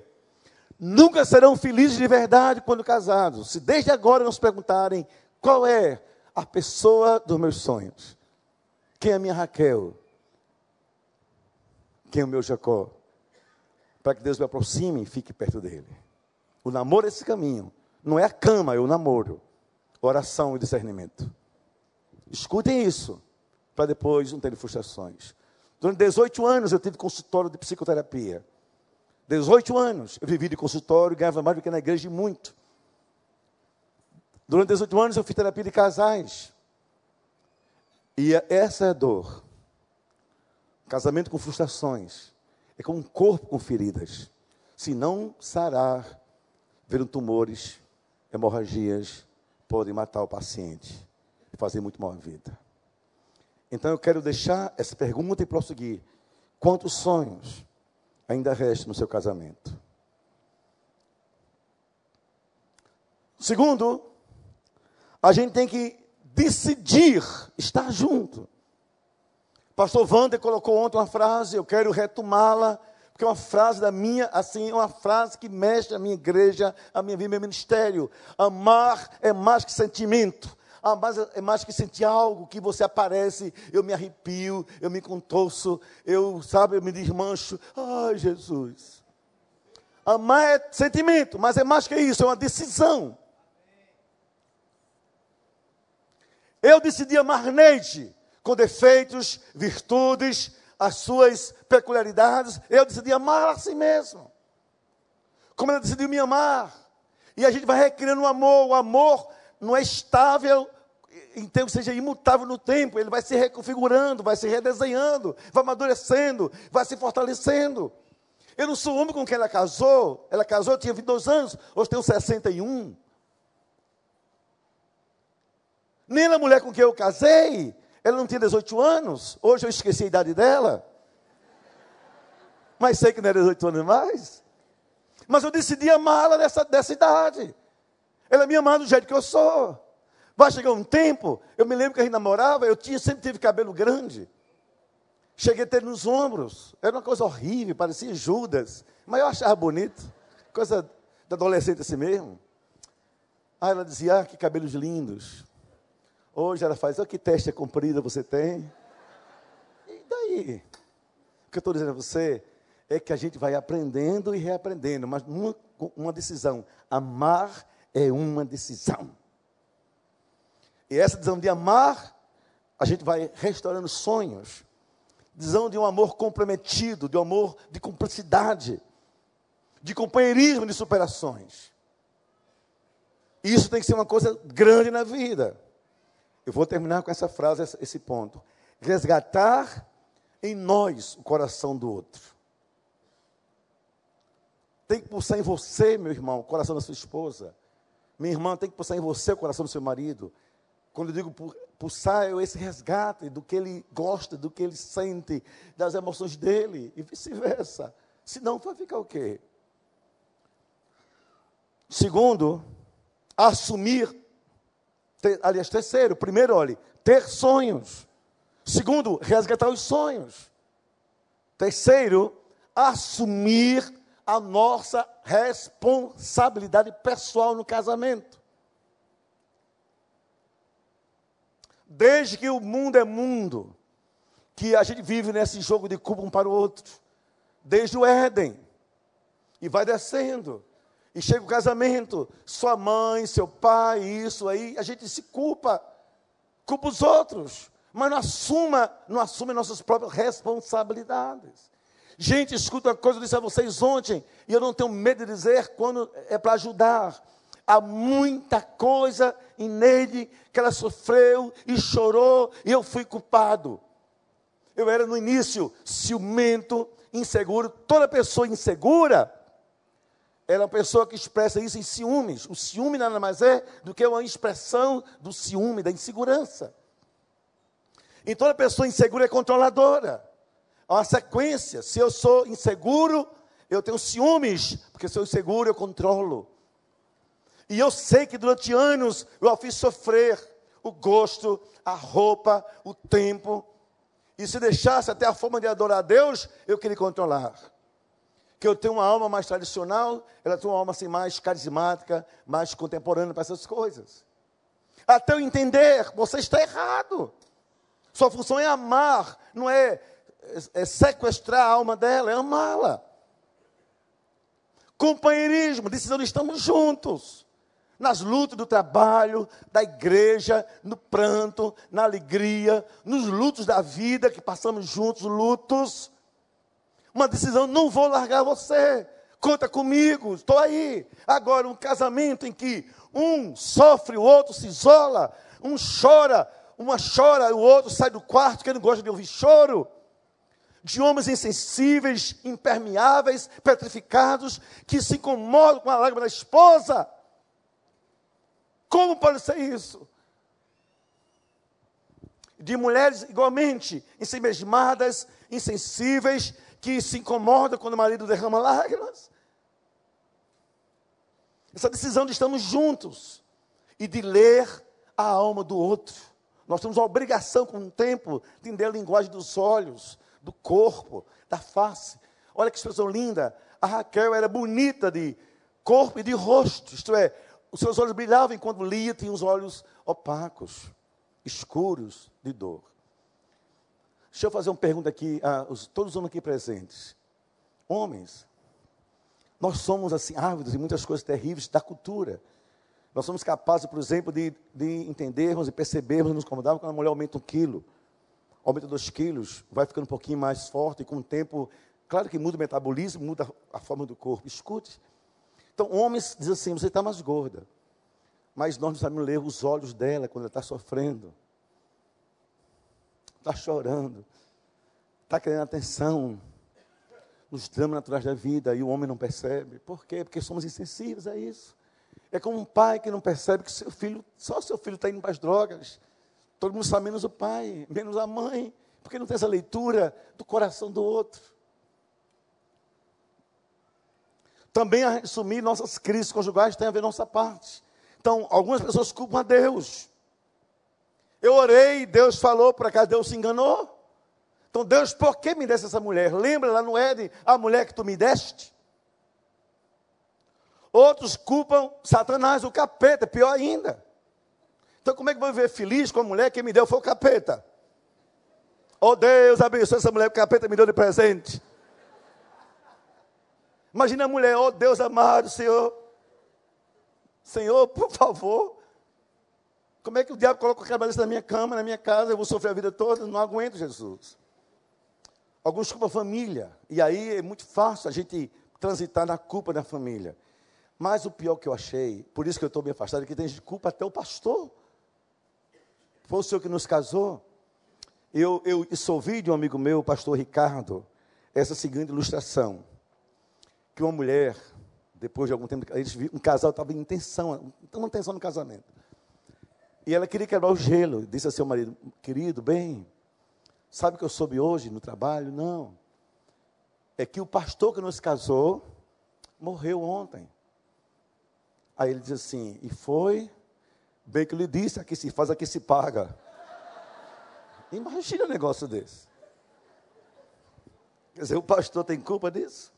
nunca serão felizes de verdade quando casados, se desde agora não se perguntarem qual é a pessoa dos meus sonhos. Quem é a minha Raquel? Quem é o meu Jacó? Para que Deus me aproxime e fique perto dele. O namoro é esse caminho. Não é a cama, é o namoro. Oração e discernimento. Escutem isso, para depois não terem frustrações. Durante 18 anos eu tive consultório de psicoterapia. 18 anos eu vivi de consultório, ganhava mais do que na igreja e muito. Durante 18 anos eu fiz terapia de casais. E essa é a dor. Casamento com frustrações. É como um corpo com feridas. Se não sarar, viram tumores, hemorragias, podem matar o paciente e fazer muito mal à vida. Então eu quero deixar essa pergunta e prosseguir. Quantos sonhos ainda restam no seu casamento? Segundo, a gente tem que decidir estar junto. Pastor Wander colocou ontem uma frase, eu quero retomá-la porque é uma frase da minha, assim, é uma frase que mexe a minha igreja, a minha vida, meu ministério. Amar é mais que sentimento. Mas é mais que sentir algo que você aparece, eu me arrepio, eu me contorço, eu, sabe, eu me desmancho. Ai, Jesus. Amar é sentimento, mas é mais que isso, é uma decisão. Eu decidi amar Neide, com defeitos, virtudes, as suas peculiaridades. Eu decidi amar a si mesmo. Como ela decidiu me amar. E a gente vai recriando o amor. O amor não é estável tempo, seja imutável no tempo. Ele vai se reconfigurando, vai se redesenhando, vai amadurecendo, vai se fortalecendo. Eu não sou o homem com quem ela casou. Ela casou, eu tinha 22 anos, hoje tenho 61. Nem a mulher com quem eu casei, ela não tinha 18 anos. Hoje eu esqueci a idade dela. Mas sei que não era 18 anos mais. Mas eu decidi amá-la dessa, dessa idade. Ela me amava do jeito que eu sou. Vai chegar um tempo, eu me lembro que a gente namorava, eu tinha, sempre tive cabelo grande. Cheguei a ter nos ombros. Era uma coisa horrível, parecia Judas. Mas eu achava bonito. Coisa de adolescente assim mesmo. Aí ela dizia, ah, que cabelos lindos. Hoje ela faz, olha que testa comprida você tem. E daí? O que eu estou dizendo a você é que a gente vai aprendendo e reaprendendo, mas uma, uma decisão. Amar é uma decisão. E essa decisão de amar, a gente vai restaurando sonhos. Decisão de um amor comprometido, de um amor de cumplicidade, de companheirismo de superações. Isso tem que ser uma coisa grande na vida. Eu vou terminar com essa frase, esse ponto. Resgatar em nós o coração do outro. Tem que pulsar em você, meu irmão, o coração da sua esposa. Minha irmã, tem que pulsar em você o coração do seu marido. Quando eu digo pulsar, é esse resgate do que ele gosta, do que ele sente, das emoções dele, e vice-versa. Senão vai ficar o quê? Segundo, assumir ter, aliás, terceiro, primeiro, olhe, ter sonhos. Segundo, resgatar os sonhos. Terceiro, assumir a nossa responsabilidade pessoal no casamento. Desde que o mundo é mundo, que a gente vive nesse jogo de culpa um para o outro, desde o Éden, e vai descendo. E chega o casamento, sua mãe, seu pai, isso aí, a gente se culpa, culpa os outros, mas não assuma, não assume nossas próprias responsabilidades. Gente, escuta uma coisa, eu disse a vocês ontem, e eu não tenho medo de dizer quando é para ajudar. Há muita coisa em nele que ela sofreu e chorou, e eu fui culpado. Eu era no início ciumento, inseguro. Toda pessoa insegura ela é uma pessoa que expressa isso em ciúmes. O ciúme nada mais é do que uma expressão do ciúme, da insegurança. Então a pessoa insegura é controladora. Há uma sequência. Se eu sou inseguro, eu tenho ciúmes, porque se eu sou inseguro, eu controlo. E eu sei que durante anos eu a fiz sofrer o gosto, a roupa, o tempo. E se deixasse até a forma de adorar a Deus, eu queria controlar que eu tenho uma alma mais tradicional, ela tem uma alma assim, mais carismática, mais contemporânea para essas coisas. Até eu entender, você está errado. Sua função é amar, não é, é sequestrar a alma dela, é amá-la. Companheirismo, decisão de estamos juntos. Nas lutas do trabalho, da igreja, no pranto, na alegria, nos lutos da vida que passamos juntos, lutos uma decisão, não vou largar você. Conta comigo, estou aí. Agora, um casamento em que um sofre, o outro se isola, um chora, uma chora, o outro sai do quarto, que não gosta de ouvir choro. De homens insensíveis, impermeáveis, petrificados, que se incomodam com a lágrima da esposa. Como pode ser isso? De mulheres igualmente ensimesmadas, insensíveis, que se incomoda quando o marido derrama lágrimas. Essa decisão de estarmos juntos e de ler a alma do outro. Nós temos a obrigação, com o tempo, de entender a linguagem dos olhos, do corpo, da face. Olha que expressão linda. A Raquel era bonita de corpo e de rosto, isto é, os seus olhos brilhavam enquanto lia, tinha os olhos opacos, escuros de dor. Deixa eu fazer uma pergunta aqui a os, todos os homens aqui presentes. Homens, nós somos assim ávidos em muitas coisas terríveis da cultura. Nós somos capazes, por exemplo, de, de entendermos e percebermos, nos incomodarmos quando a mulher aumenta um quilo, aumenta dois quilos, vai ficando um pouquinho mais forte, e com o tempo, claro que muda o metabolismo, muda a forma do corpo. Escute. Então, homens dizem assim: você está mais gorda. Mas nós não sabemos ler os olhos dela quando ela está sofrendo, está chorando, está querendo atenção, nos dramas naturais da vida, e o homem não percebe. Por quê? Porque somos insensíveis a isso. É como um pai que não percebe que seu filho, só seu filho está indo para as drogas. Todo mundo sabe, menos o pai, menos a mãe, porque não tem essa leitura do coração do outro. Também assumir nossas crises conjugais tem a ver nossa parte. Então, algumas pessoas culpam a Deus. Eu orei, Deus falou para cá, Deus se enganou. Então, Deus, por que me desse essa mulher? Lembra lá no Éden, a mulher que tu me deste? Outros culpam Satanás, o capeta, pior ainda. Então, como é que eu vou viver feliz com a mulher que me deu foi o capeta? Oh Deus, abençoe essa mulher que o capeta me deu de presente. Imagina a mulher, oh Deus amado, Senhor. Senhor, por favor. Como é que o diabo coloca a cabeça na minha cama, na minha casa, eu vou sofrer a vida toda? Não aguento, Jesus. Alguns culpam a família. E aí é muito fácil a gente transitar na culpa da família. Mas o pior que eu achei, por isso que eu estou me afastado, é que tem gente que culpa até o pastor. Foi o senhor que nos casou. Eu, eu isso ouvi de um amigo meu, o pastor Ricardo, essa seguinte ilustração. Que uma mulher, depois de algum tempo, um casal estava em tensão, uma tensão no casamento. E ela queria quebrar o gelo. Disse a seu marido, querido, bem, sabe o que eu soube hoje no trabalho? Não. É que o pastor que nos casou morreu ontem. Aí ele diz assim: E foi bem que lhe disse: aqui se faz, aqui se paga. Imagina um negócio desse. Quer dizer, o pastor tem culpa disso?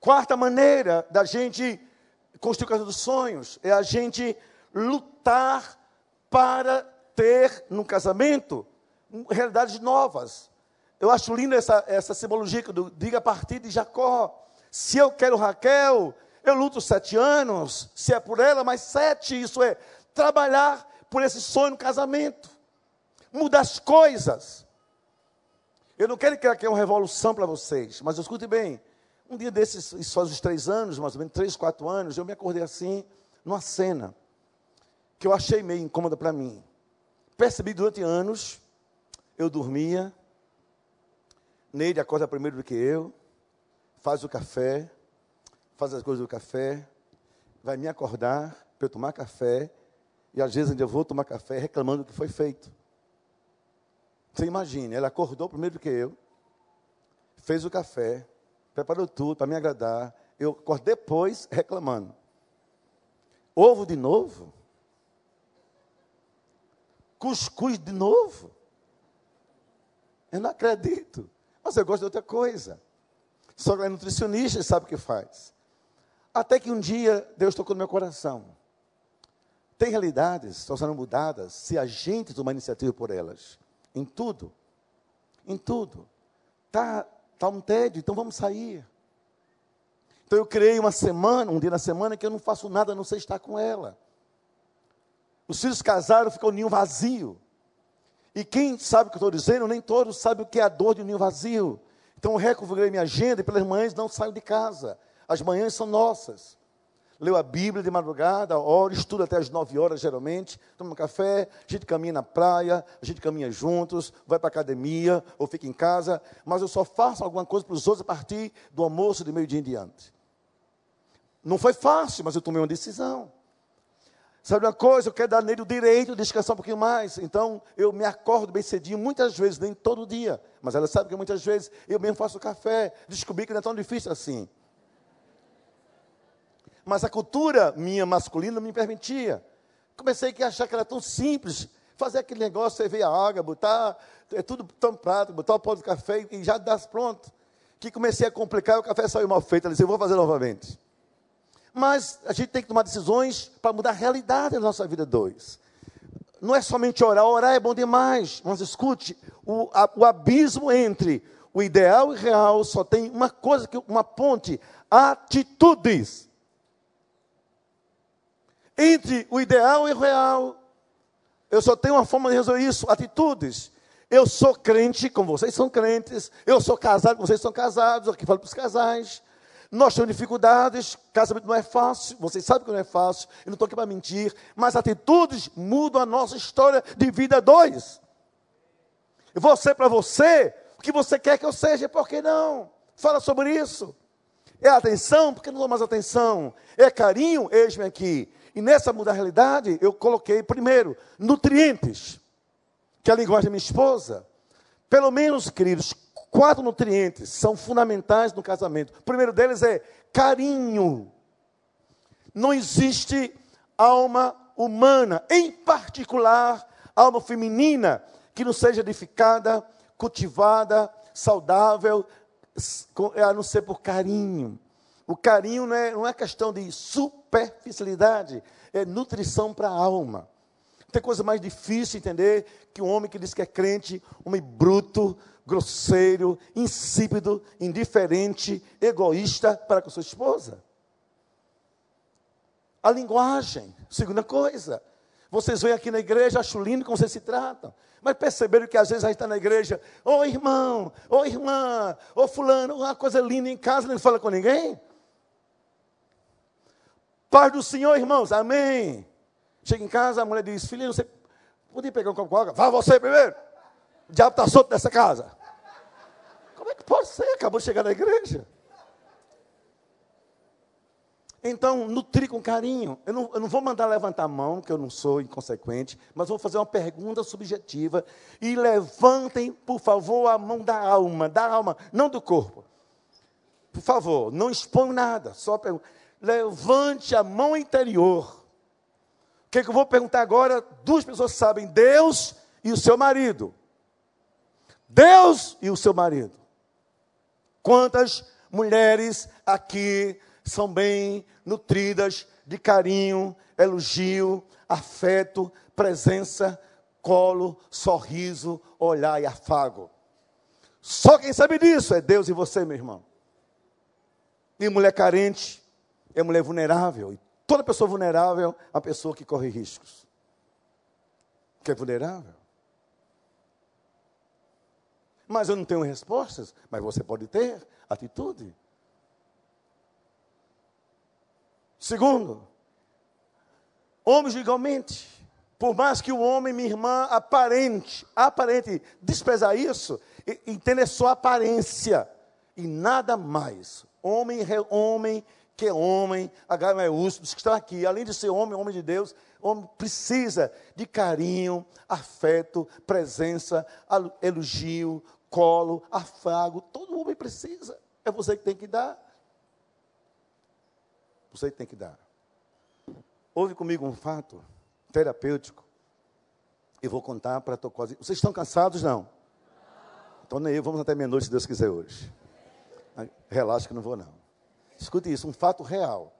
Quarta maneira da gente construir o dos sonhos é a gente lutar para ter no casamento realidades novas. Eu acho linda essa, essa simbologia que diga a partir de Jacó. Se eu quero Raquel, eu luto sete anos, se é por ela, mais sete, isso é trabalhar por esse sonho no casamento, mudar as coisas. Eu não quero criar aqui uma revolução para vocês, mas escute bem. Um dia desses, isso faz uns três anos, mais ou menos, três, quatro anos, eu me acordei assim, numa cena, que eu achei meio incômoda para mim. Percebi durante anos, eu dormia, Neide acorda primeiro do que eu, faz o café, faz as coisas do café, vai me acordar para eu tomar café, e às vezes eu vou tomar café reclamando do que foi feito. Você imagina, ela acordou primeiro do que eu, fez o café, preparou tudo para me agradar, eu acordei depois reclamando. Ovo de novo? Cuscuz de novo? Eu não acredito. Mas eu gosto de outra coisa. Só que é nutricionista e sabe o que faz. Até que um dia Deus tocou no meu coração. Tem realidades que estão sendo mudadas se a gente tomar iniciativa por elas. Em tudo. Em tudo. Está tá um tédio, então vamos sair. Então eu criei uma semana, um dia na semana, que eu não faço nada a não ser estar com ela. Os filhos casaram, ficou o ninho vazio. E quem sabe o que eu estou dizendo, nem todos sabem o que é a dor de um ninho vazio. Então eu reconfigurei minha agenda e pelas manhãs não saio de casa. As manhãs são nossas. Leu a Bíblia de madrugada, ora, estuda até as nove horas, geralmente, toma um café, a gente caminha na praia, a gente caminha juntos, vai para a academia ou fica em casa, mas eu só faço alguma coisa para os outros a partir do almoço de meio-dia em diante. Não foi fácil, mas eu tomei uma decisão. Sabe uma coisa? Eu quero dar nele o direito de descansar um pouquinho mais. Então, eu me acordo bem cedinho, muitas vezes, nem todo dia. Mas ela sabe que muitas vezes eu mesmo faço café. Descobri que não é tão difícil assim mas a cultura minha masculina não me permitia. Comecei a achar que era tão simples, fazer aquele negócio, você a água, botar, é tudo tão prato, botar o pó de café e já dá pronto. Que comecei a complicar, o café saiu mal feito, eu disse, eu vou fazer novamente. Mas a gente tem que tomar decisões para mudar a realidade da nossa vida dois. Não é somente orar, orar é bom demais, mas escute, o, a, o abismo entre o ideal e o real só tem uma coisa, que uma ponte, atitudes. Entre o ideal e o real, eu só tenho uma forma de resolver isso, atitudes. Eu sou crente, como vocês são crentes. Eu sou casado, como vocês são casados. Aqui falo para os casais. Nós temos dificuldades, casamento não é fácil, vocês sabem que não é fácil, eu não estou aqui para mentir, mas atitudes mudam a nossa história de vida dois. Eu vou ser para você o que você quer que eu seja, por que não? Fala sobre isso. É atenção, porque não dou mais atenção. É carinho, eis-me aqui. E nessa mudar a realidade, eu coloquei primeiro nutrientes, que é a linguagem da minha esposa. Pelo menos, queridos, quatro nutrientes são fundamentais no casamento. O primeiro deles é carinho. Não existe alma humana, em particular alma feminina, que não seja edificada, cultivada, saudável, a não ser por carinho. O carinho não é, não é questão de superficialidade, é nutrição para a alma. Tem coisa mais difícil entender que um homem que diz que é crente, homem bruto, grosseiro, insípido, indiferente, egoísta para com sua esposa. A linguagem, segunda coisa. Vocês vêm aqui na igreja, acho lindo como vocês se tratam. Mas perceberam que às vezes a gente está na igreja, ô oh, irmão, ô oh, irmã, ô oh, fulano, uma coisa linda em casa, não fala com ninguém. Paz do Senhor, irmãos, amém. Chega em casa, a mulher diz: Filhinho, você podia pegar um copo com água? Vá você primeiro. O diabo está solto nessa casa. Como é que pode ser? Acabou de chegar na igreja. Então, nutrir com carinho. Eu não, eu não, vou mandar levantar a mão, que eu não sou inconsequente, mas vou fazer uma pergunta subjetiva. E levantem, por favor, a mão da alma, da alma, não do corpo. Por favor, não exponham nada, só pergunta levante a mão interior. O que, é que eu vou perguntar agora? Duas pessoas sabem: Deus e o seu marido. Deus e o seu marido. Quantas mulheres aqui são bem nutridas de carinho, elogio, afeto, presença, colo, sorriso, olhar e afago? Só quem sabe disso é Deus e você, meu irmão. E mulher carente, é mulher vulnerável. E toda pessoa vulnerável é uma pessoa que corre riscos. Que é vulnerável. Mas eu não tenho respostas, mas você pode ter atitude. Segundo, homens igualmente. Por mais que o homem, minha irmã, aparente, aparente, desprezar isso, entenda só aparência e nada mais. Homem, homem que é homem, H maiúsculo, dos que estão aqui, além de ser homem, homem de Deus, homem precisa de carinho, afeto, presença, elogio, colo, afago. Todo homem precisa. É você que tem que dar. Você que tem que dar. Houve comigo um fato terapêutico. E vou contar para quase. Vocês estão cansados? Não? Então nem eu, vamos até meia-noite, se Deus quiser hoje. Relaxa que não vou, não. Escute isso, um fato real.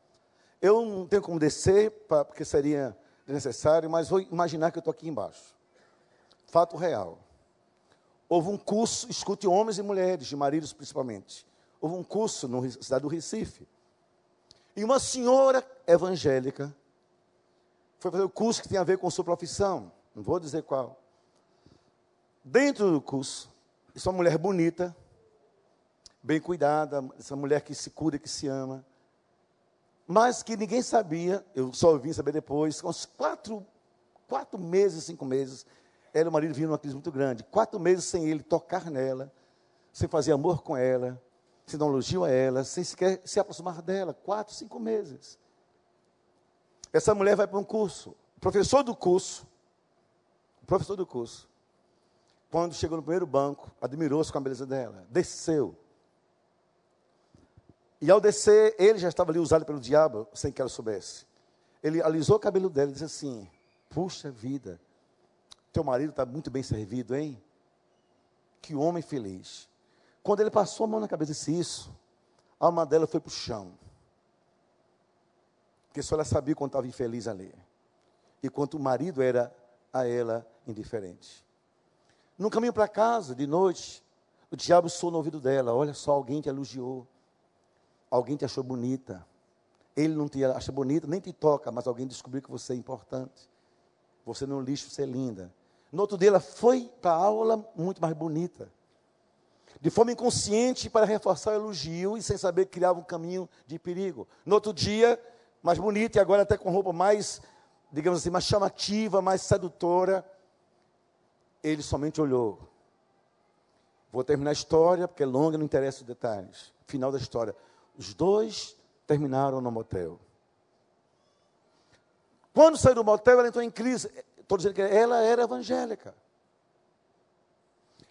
Eu não tenho como descer, pra, porque seria necessário, mas vou imaginar que eu estou aqui embaixo. Fato real. Houve um curso, escute homens e mulheres, de maridos principalmente. Houve um curso na cidade do Recife. E uma senhora evangélica foi fazer o curso que tem a ver com sua profissão. Não vou dizer qual. Dentro do curso, uma mulher bonita, bem cuidada, essa mulher que se cura, que se ama. Mas que ninguém sabia, eu só vim saber depois, com uns quatro, quatro meses, cinco meses, ela e o marido vinham numa crise muito grande. Quatro meses sem ele tocar nela, sem fazer amor com ela, sem dar um elogio a ela, sem sequer se aproximar dela. Quatro, cinco meses. Essa mulher vai para um curso. O professor do curso, o professor do curso, quando chegou no primeiro banco, admirou-se com a beleza dela, desceu, e ao descer, ele já estava ali usado pelo diabo, sem que ela soubesse. Ele alisou o cabelo dela e disse assim: Puxa vida, teu marido está muito bem servido, hein? Que homem feliz. Quando ele passou a mão na cabeça e disse isso, a alma dela foi para o chão. Porque só ela sabia quando estava infeliz ali. E quanto o marido era a ela indiferente. No caminho para casa, de noite, o diabo soou no ouvido dela: Olha só, alguém te elogiou. Alguém te achou bonita. Ele não te acha bonita, nem te toca, mas alguém descobriu que você é importante. Você não lixo, você é linda. No outro dia, ela foi para a aula muito mais bonita. De forma inconsciente, para reforçar o elogio e sem saber que criava um caminho de perigo. No outro dia, mais bonita e agora até com roupa mais, digamos assim, mais chamativa, mais sedutora. Ele somente olhou. Vou terminar a história, porque é longa, não interessa os detalhes. Final da história. Os dois terminaram no motel. Quando saiu do motel, ela entrou em crise. Estou dizendo que ela era evangélica.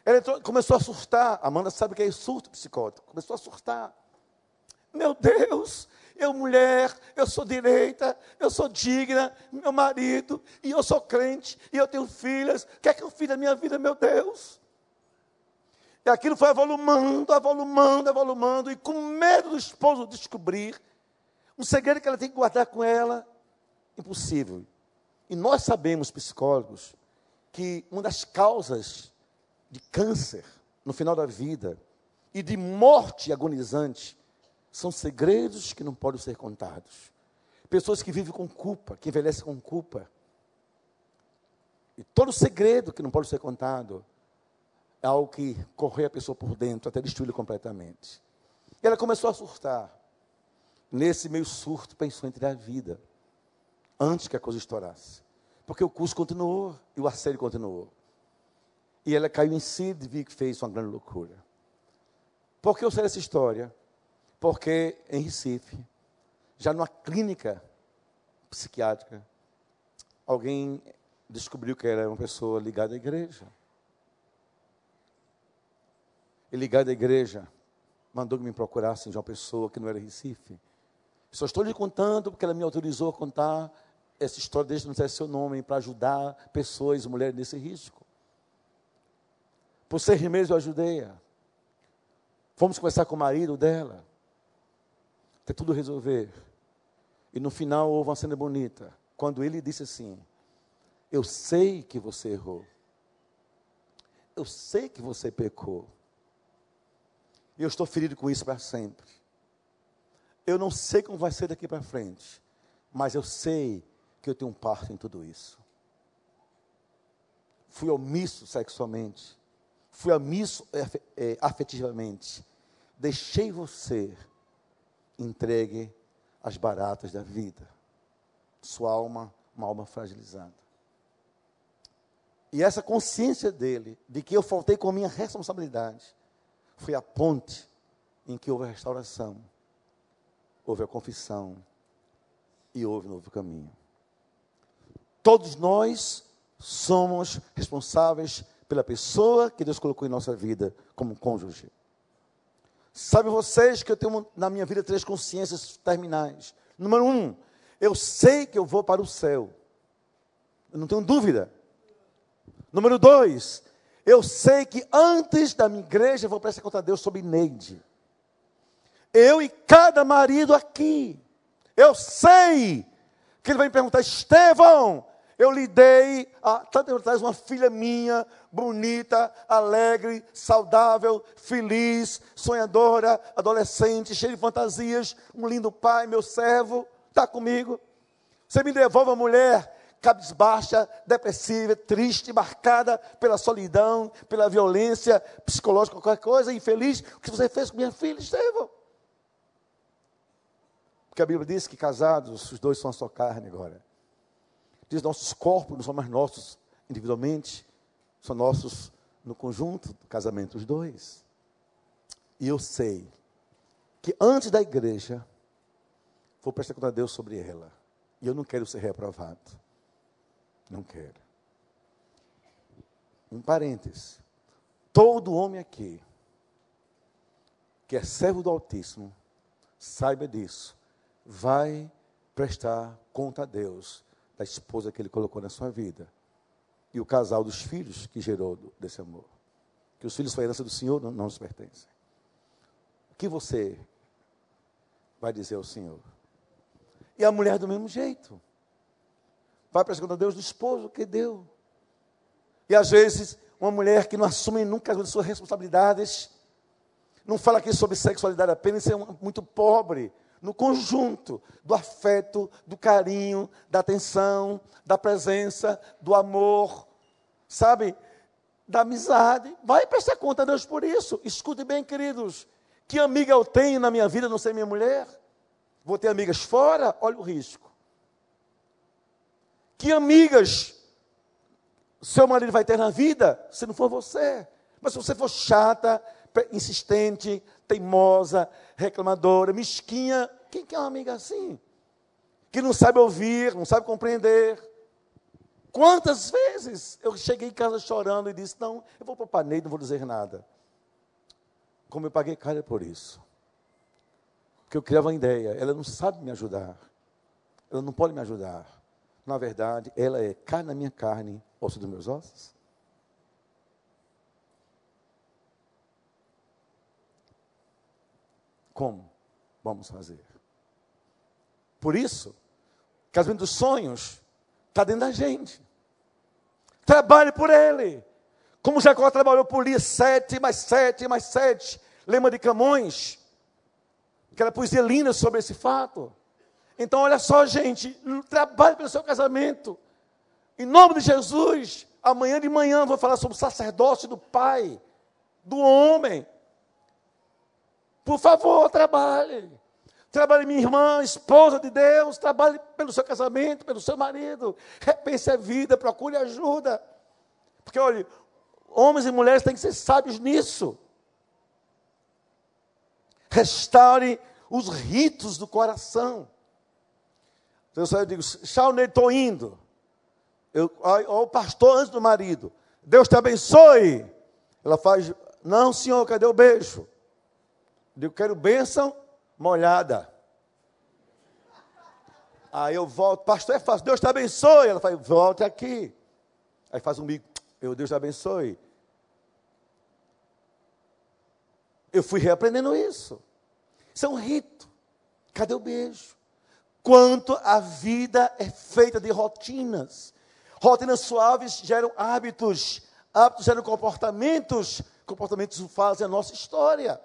Ela entrou, começou a surtar. Amanda sabe que é surto psicótico. Começou a surtar. Meu Deus, eu mulher, eu sou direita, eu sou digna, meu marido, e eu sou crente, e eu tenho filhas. O que é que eu fiz da minha vida, meu Deus? E aquilo foi avolumando, avolumando, avolumando, e com medo do esposo descobrir um segredo que ela tem que guardar com ela, impossível. E nós sabemos, psicólogos, que uma das causas de câncer no final da vida e de morte agonizante são segredos que não podem ser contados. Pessoas que vivem com culpa, que envelhecem com culpa. E todo segredo que não pode ser contado é algo que corre a pessoa por dentro até destruí-la completamente. E ela começou a surtar. Nesse meio surto, pensou em tirar a vida antes que a coisa estourasse. Porque o curso continuou e o assédio continuou. E ela caiu em si e viu que fez uma grande loucura. Por que eu sei essa história? Porque em Recife, já numa clínica psiquiátrica, alguém descobriu que era uma pessoa ligada à igreja. E ligado à igreja, mandou que me procurassem de uma pessoa que não era Recife. Só estou lhe contando porque ela me autorizou a contar essa história não ser seu nome, para ajudar pessoas, mulheres nesse risco. Por seis meses eu ajudei-a. Fomos conversar com o marido dela. Até tudo resolver. E no final houve uma cena bonita. Quando ele disse assim: Eu sei que você errou. Eu sei que você pecou. E eu estou ferido com isso para sempre. Eu não sei como vai ser daqui para frente. Mas eu sei que eu tenho um parto em tudo isso. Fui omisso sexualmente. Fui omisso é, afetivamente. Deixei você entregue às baratas da vida. Sua alma, uma alma fragilizada. E essa consciência dele, de que eu faltei com a minha responsabilidade, foi a ponte em que houve a restauração, houve a confissão e houve um novo caminho. Todos nós somos responsáveis pela pessoa que Deus colocou em nossa vida como cônjuge. Sabe vocês que eu tenho na minha vida três consciências terminais. Número um, eu sei que eu vou para o céu. Eu não tenho dúvida. Número dois, eu sei que antes da minha igreja eu vou prestar conta a Deus sobre Neide. Eu e cada marido aqui. Eu sei que ele vai me perguntar, Estevão, eu lhe dei há tanto atrás uma filha minha, bonita, alegre, saudável, feliz, sonhadora, adolescente, cheia de fantasias, um lindo pai, meu servo, está comigo. Você me devolve a mulher cabisbaixa, depressiva, triste, marcada pela solidão, pela violência psicológica, qualquer coisa, infeliz. O que você fez com minha filha, Estevão? Porque a Bíblia diz que casados, os dois são a sua carne agora. Diz nossos corpos não são mais nossos individualmente, são nossos no conjunto do casamento, os dois. E eu sei que antes da igreja, vou prestar conta a Deus sobre ela. E eu não quero ser reprovado. Não quero. Um parêntese. Todo homem aqui que é servo do Altíssimo, saiba disso. Vai prestar conta a Deus da esposa que ele colocou na sua vida. E o casal dos filhos que gerou desse amor. Que os filhos são herança do Senhor, não, não nos pertencem. O que você vai dizer ao Senhor? E a mulher do mesmo jeito. Vai para a Deus do esposo que deu. E às vezes, uma mulher que não assume nunca as suas responsabilidades, não fala aqui sobre sexualidade apenas, é muito pobre no conjunto do afeto, do carinho, da atenção, da presença, do amor, sabe? Da amizade. Vai prestar conta a Deus por isso. Escute bem, queridos. Que amiga eu tenho na minha vida, não sei minha mulher? Vou ter amigas fora? Olha o risco. Que amigas seu marido vai ter na vida se não for você? Mas se você for chata, insistente, teimosa, reclamadora, mesquinha, quem quer uma amiga assim? Que não sabe ouvir, não sabe compreender. Quantas vezes eu cheguei em casa chorando e disse: Não, eu vou para o paneiro, não vou dizer nada. Como eu paguei caro por isso. Porque eu criava uma ideia, ela não sabe me ajudar. Ela não pode me ajudar. Na verdade, ela é carne da minha carne, osso dos meus ossos. Como vamos fazer? Por isso, casamento dos sonhos está dentro da gente. Trabalhe por ele. Como Jacó trabalhou por Lia, sete mais sete mais sete. Lema de Camões. Aquela poesia linda sobre esse fato. Então, olha só, gente. Trabalhe pelo seu casamento. Em nome de Jesus. Amanhã de manhã vou falar sobre o sacerdócio do pai, do homem. Por favor, trabalhe. Trabalhe, minha irmã, esposa de Deus, trabalhe pelo seu casamento, pelo seu marido. Repense a vida, procure ajuda. Porque, olha, homens e mulheres têm que ser sábios nisso. Restaure os ritos do coração. Então, eu digo, Shawnee, estou indo. Eu, o pastor antes do marido. Deus te abençoe. Ela faz, não, senhor, cadê o beijo? Eu quero bênção molhada. Aí eu volto, pastor, é fácil, Deus te abençoe. Ela fala, volte aqui. Aí faz um bico, eu, Deus te abençoe. Eu fui reaprendendo isso. Isso é um rito. Cadê o beijo? Quanto a vida é feita de rotinas. Rotinas suaves geram hábitos. Hábitos geram comportamentos. Comportamentos fazem a nossa história.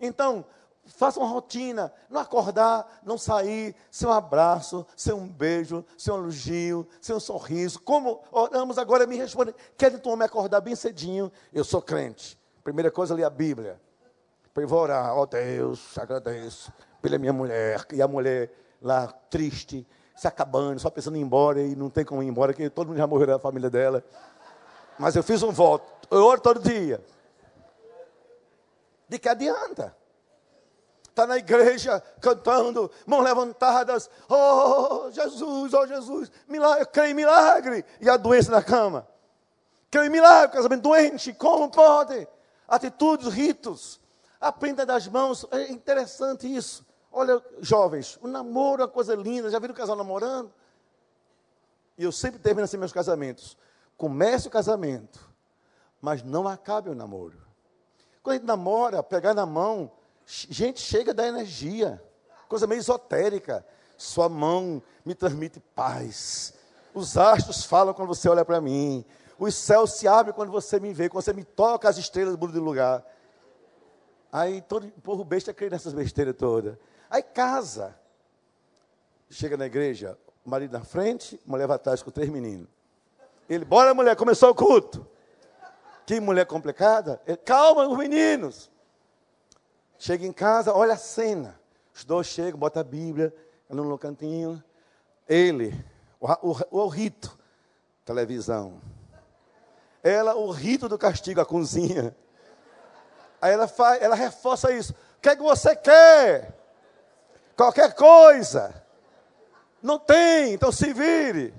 Então, faça uma rotina, não acordar, não sair, sem um abraço, sem um beijo, sem um elogio, sem um sorriso. Como oramos agora, me responde, quer tu me acordar bem cedinho? Eu sou crente. Primeira coisa, ler a Bíblia. Eu vou orar, ó oh, Deus, agradeço pela minha mulher. E a mulher lá, triste, se acabando, só pensando em ir embora, e não tem como ir embora, porque todo mundo já morreu da família dela. Mas eu fiz um voto, eu oro todo dia. De que adianta? Está na igreja cantando, mãos levantadas, oh Jesus, oh Jesus, milagre, creio em milagre, e a doença na cama. Creio em milagre, casamento doente, como pode? Atitudes, ritos, aprenda das mãos, é interessante isso. Olha, jovens, o namoro é uma coisa linda, já viram o casal namorando? E eu sempre termino assim meus casamentos. Comece o casamento, mas não acabe o namoro. Quando a gente namora, pegar na mão, gente chega da energia, coisa meio esotérica. Sua mão me transmite paz. Os astros falam quando você olha para mim. Os céus se abrem quando você me vê, quando você me toca as estrelas do do lugar. Aí todo povo besta crê nessas besteiras todas. Aí casa. Chega na igreja, o marido na frente, mulher vai atrás com três meninos. Ele, bora mulher, começou o culto. Que mulher complicada. Ele, Calma, os meninos. Chega em casa, olha a cena. Os dois chegam, bota a Bíblia no cantinho. Ele, o, o, o rito, televisão. Ela, o rito do castigo, a cozinha. Aí ela, faz, ela reforça isso. O que é que você quer? Qualquer coisa. Não tem, então se vire.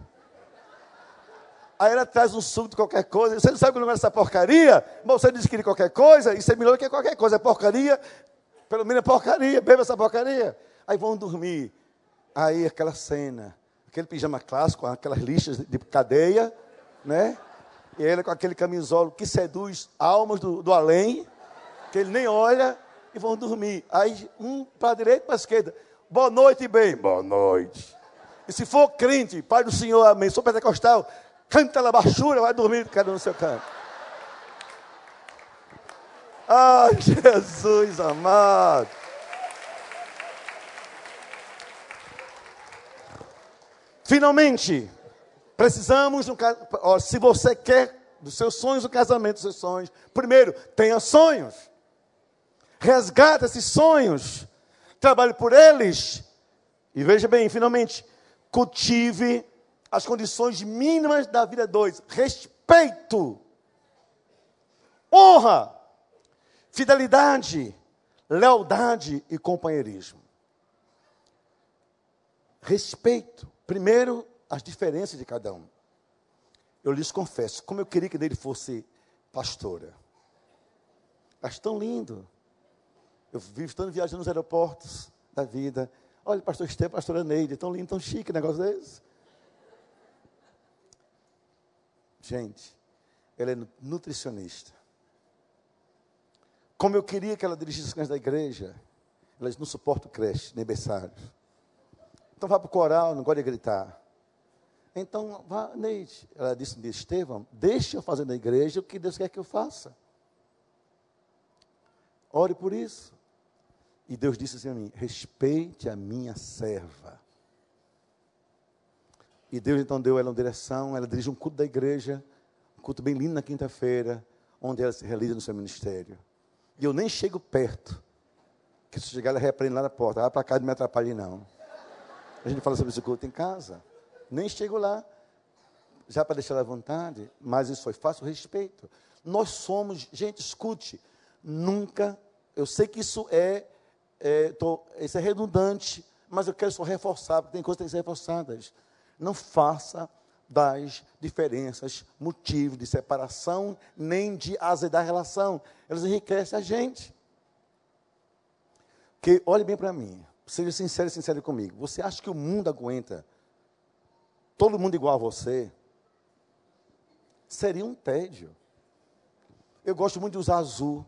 Aí ela traz um suco de qualquer coisa. Você não sabe o nome dessa porcaria? Mas você diz que qualquer coisa, isso é melhor que qualquer coisa. É porcaria, pelo menos é porcaria. Beba essa porcaria. Aí vão dormir. Aí aquela cena, aquele pijama clássico, aquelas lixas de cadeia, né? E ele com aquele camisolo que seduz almas do, do além, que ele nem olha, e vão dormir. Aí um para a direita e para a esquerda. boa noite, bem, boa noite. E se for crente, Pai do Senhor, amém, sou pentecostal, canta na baixura, vai dormir cada um no seu canto. Ai, Jesus amado. Finalmente, precisamos, se você quer dos seus sonhos, o casamento dos seus sonhos, primeiro, tenha sonhos. Resgata esses sonhos. Trabalhe por eles. E veja bem, finalmente, cultive as condições mínimas da vida dois: respeito, honra, fidelidade, lealdade e companheirismo. Respeito. Primeiro, as diferenças de cada um. Eu lhes confesso, como eu queria que dele fosse pastora. Acho tão lindo. Eu vivo tanto viajando nos aeroportos da vida. Olha, pastor Estevam, pastora Neide, tão lindo, tão chique negócio desse. Gente, ela é nutricionista. Como eu queria que ela dirigisse as crianças da igreja, elas não suportam creche, nem berçários. Então vá para o coral, não gosta de gritar. Então, vá, Neide. Ela disse um dia, Estevão, deixe eu fazer na igreja o que Deus quer que eu faça. Ore por isso. E Deus disse assim a mim: respeite a minha serva. E Deus então deu ela uma direção, ela dirige um culto da igreja, um culto bem lindo na quinta-feira, onde ela se realiza no seu ministério. E eu nem chego perto, que se chegar ela repreende lá na porta, vai para cá, não me atrapalhe não. A gente fala sobre esse culto em casa. Nem chego lá, já para deixar à vontade, mas isso foi fácil, respeito. Nós somos, gente, escute, nunca, eu sei que isso é, é, tô, isso é redundante, mas eu quero só reforçar, porque tem coisas que têm que ser reforçadas. Não faça das diferenças motivo de separação, nem de azedar a relação. Elas enriquecem a gente. Porque, olhe bem para mim, seja sincero e sincero comigo. Você acha que o mundo aguenta todo mundo igual a você? Seria um tédio. Eu gosto muito de usar azul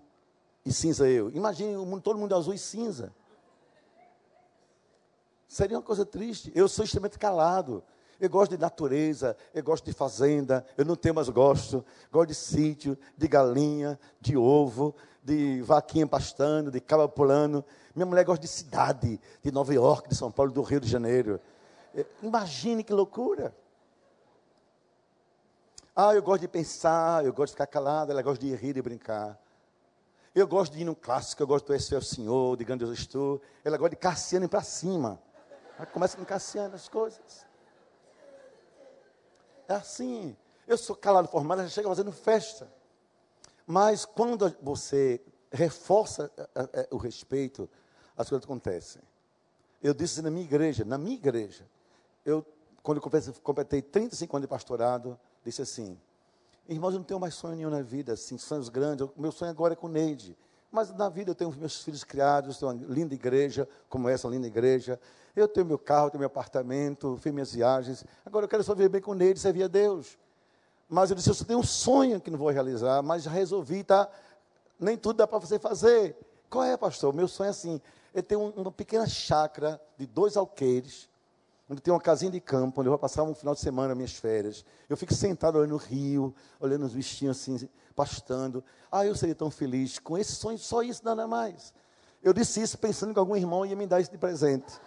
e cinza eu. Imagine o mundo, todo mundo azul e cinza. Seria uma coisa triste. Eu sou extremamente calado. Eu gosto de natureza, eu gosto de fazenda, eu não tenho, mas gosto. Gosto de sítio, de galinha, de ovo, de vaquinha pastando, de cabra pulando. Minha mulher gosta de cidade, de Nova York, de São Paulo, do Rio de Janeiro. É, imagine que loucura. Ah, eu gosto de pensar, eu gosto de ficar calado, ela gosta de rir e brincar. Eu gosto de ir no clássico, eu gosto do Esse é o Senhor, de Grande Eu Estou. Ela gosta de Cassiano para cima. Ela começa com Cassiano as coisas. É assim. Eu sou calado formado, ela chega fazendo festa. Mas quando você reforça eh, eh, eh, o respeito, as coisas acontecem. Eu disse na minha igreja, na minha igreja, eu, quando eu completei 35 anos de pastorado, disse assim, irmãos, eu não tenho mais sonho nenhum na vida, assim, sonhos grandes, o meu sonho agora é com Neide. Mas na vida eu tenho meus filhos criados, tenho uma linda igreja, como essa linda igreja. Eu tenho meu carro, tenho meu apartamento, fiz minhas viagens. Agora eu quero só viver bem com Neide, servir a Deus. Mas eu disse, eu só tenho um sonho que não vou realizar, mas já resolvi, tá? Nem tudo dá para você fazer. Qual é, pastor? Meu sonho é assim, eu tenho uma pequena chácara de dois alqueires, onde tem uma casinha de campo, onde eu vou passar um final de semana, minhas férias. Eu fico sentado olhando o rio, olhando os bichinhos assim, pastando. Ah, eu seria tão feliz com esse sonho, só isso, nada mais. Eu disse isso pensando que algum irmão ia me dar isso de presente.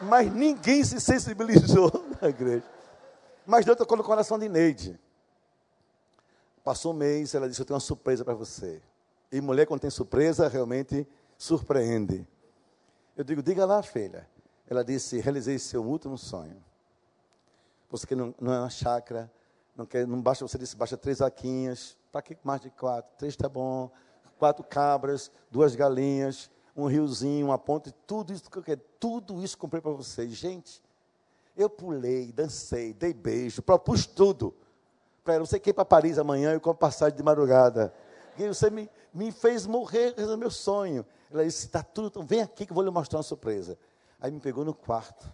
Mas ninguém se sensibilizou na igreja. Mas Deus tocou no coração de Neide. Passou um mês, ela disse: Eu tenho uma surpresa para você. E mulher, quando tem surpresa, realmente surpreende. Eu digo: Diga lá, filha. Ela disse: realizei seu último sonho. Você que não, não é uma chácara, não, quer, não basta, você disse, basta três vaquinhas. Para que mais de quatro? Três está bom. Quatro cabras, duas galinhas, um riozinho, uma ponte, tudo isso que eu quero. Tudo isso comprei para vocês. Gente, eu pulei, dancei, dei beijo, propus tudo. Para ela, você quer ir para Paris amanhã, eu compro passagem de madrugada. E você me, me fez morrer, esse é meu sonho. Ela disse, está tudo, então vem aqui que eu vou lhe mostrar uma surpresa. Aí me pegou no quarto.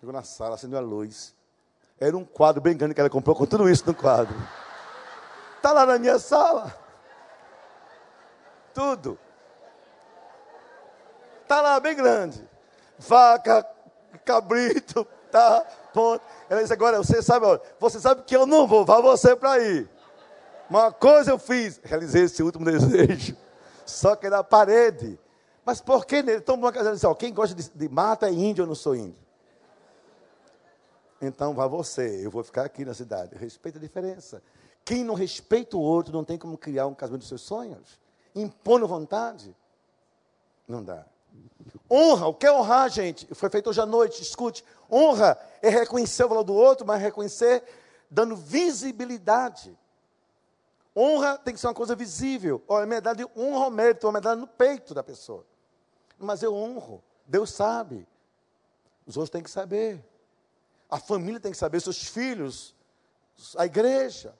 Pegou na sala, acendeu a luz. Era um quadro bem grande que ela comprou com tudo isso no quadro. Está lá na minha sala. Tudo. Está lá bem grande. vaca, cabrito, tá, ponto. Ela disse, agora você sabe, você sabe que eu não vou, vá você para ir. Uma coisa eu fiz, realizei esse último desejo. Só que na parede. Mas por que nele? Então, uma casa disse, quem gosta de, de mata é índio, eu não sou índio. Então vá você, eu vou ficar aqui na cidade. Respeita a diferença. Quem não respeita o outro não tem como criar um casamento dos seus sonhos. Impondo vontade. Não dá. Honra, o que é honrar, gente? Foi feito hoje à noite, escute. Honra é reconhecer o valor do outro, mas reconhecer dando visibilidade. Honra tem que ser uma coisa visível. Olha, medalha de honra ao mérito, uma medalha no peito da pessoa. Mas eu honro. Deus sabe. Os outros têm que saber. A família tem que saber, seus filhos, a igreja.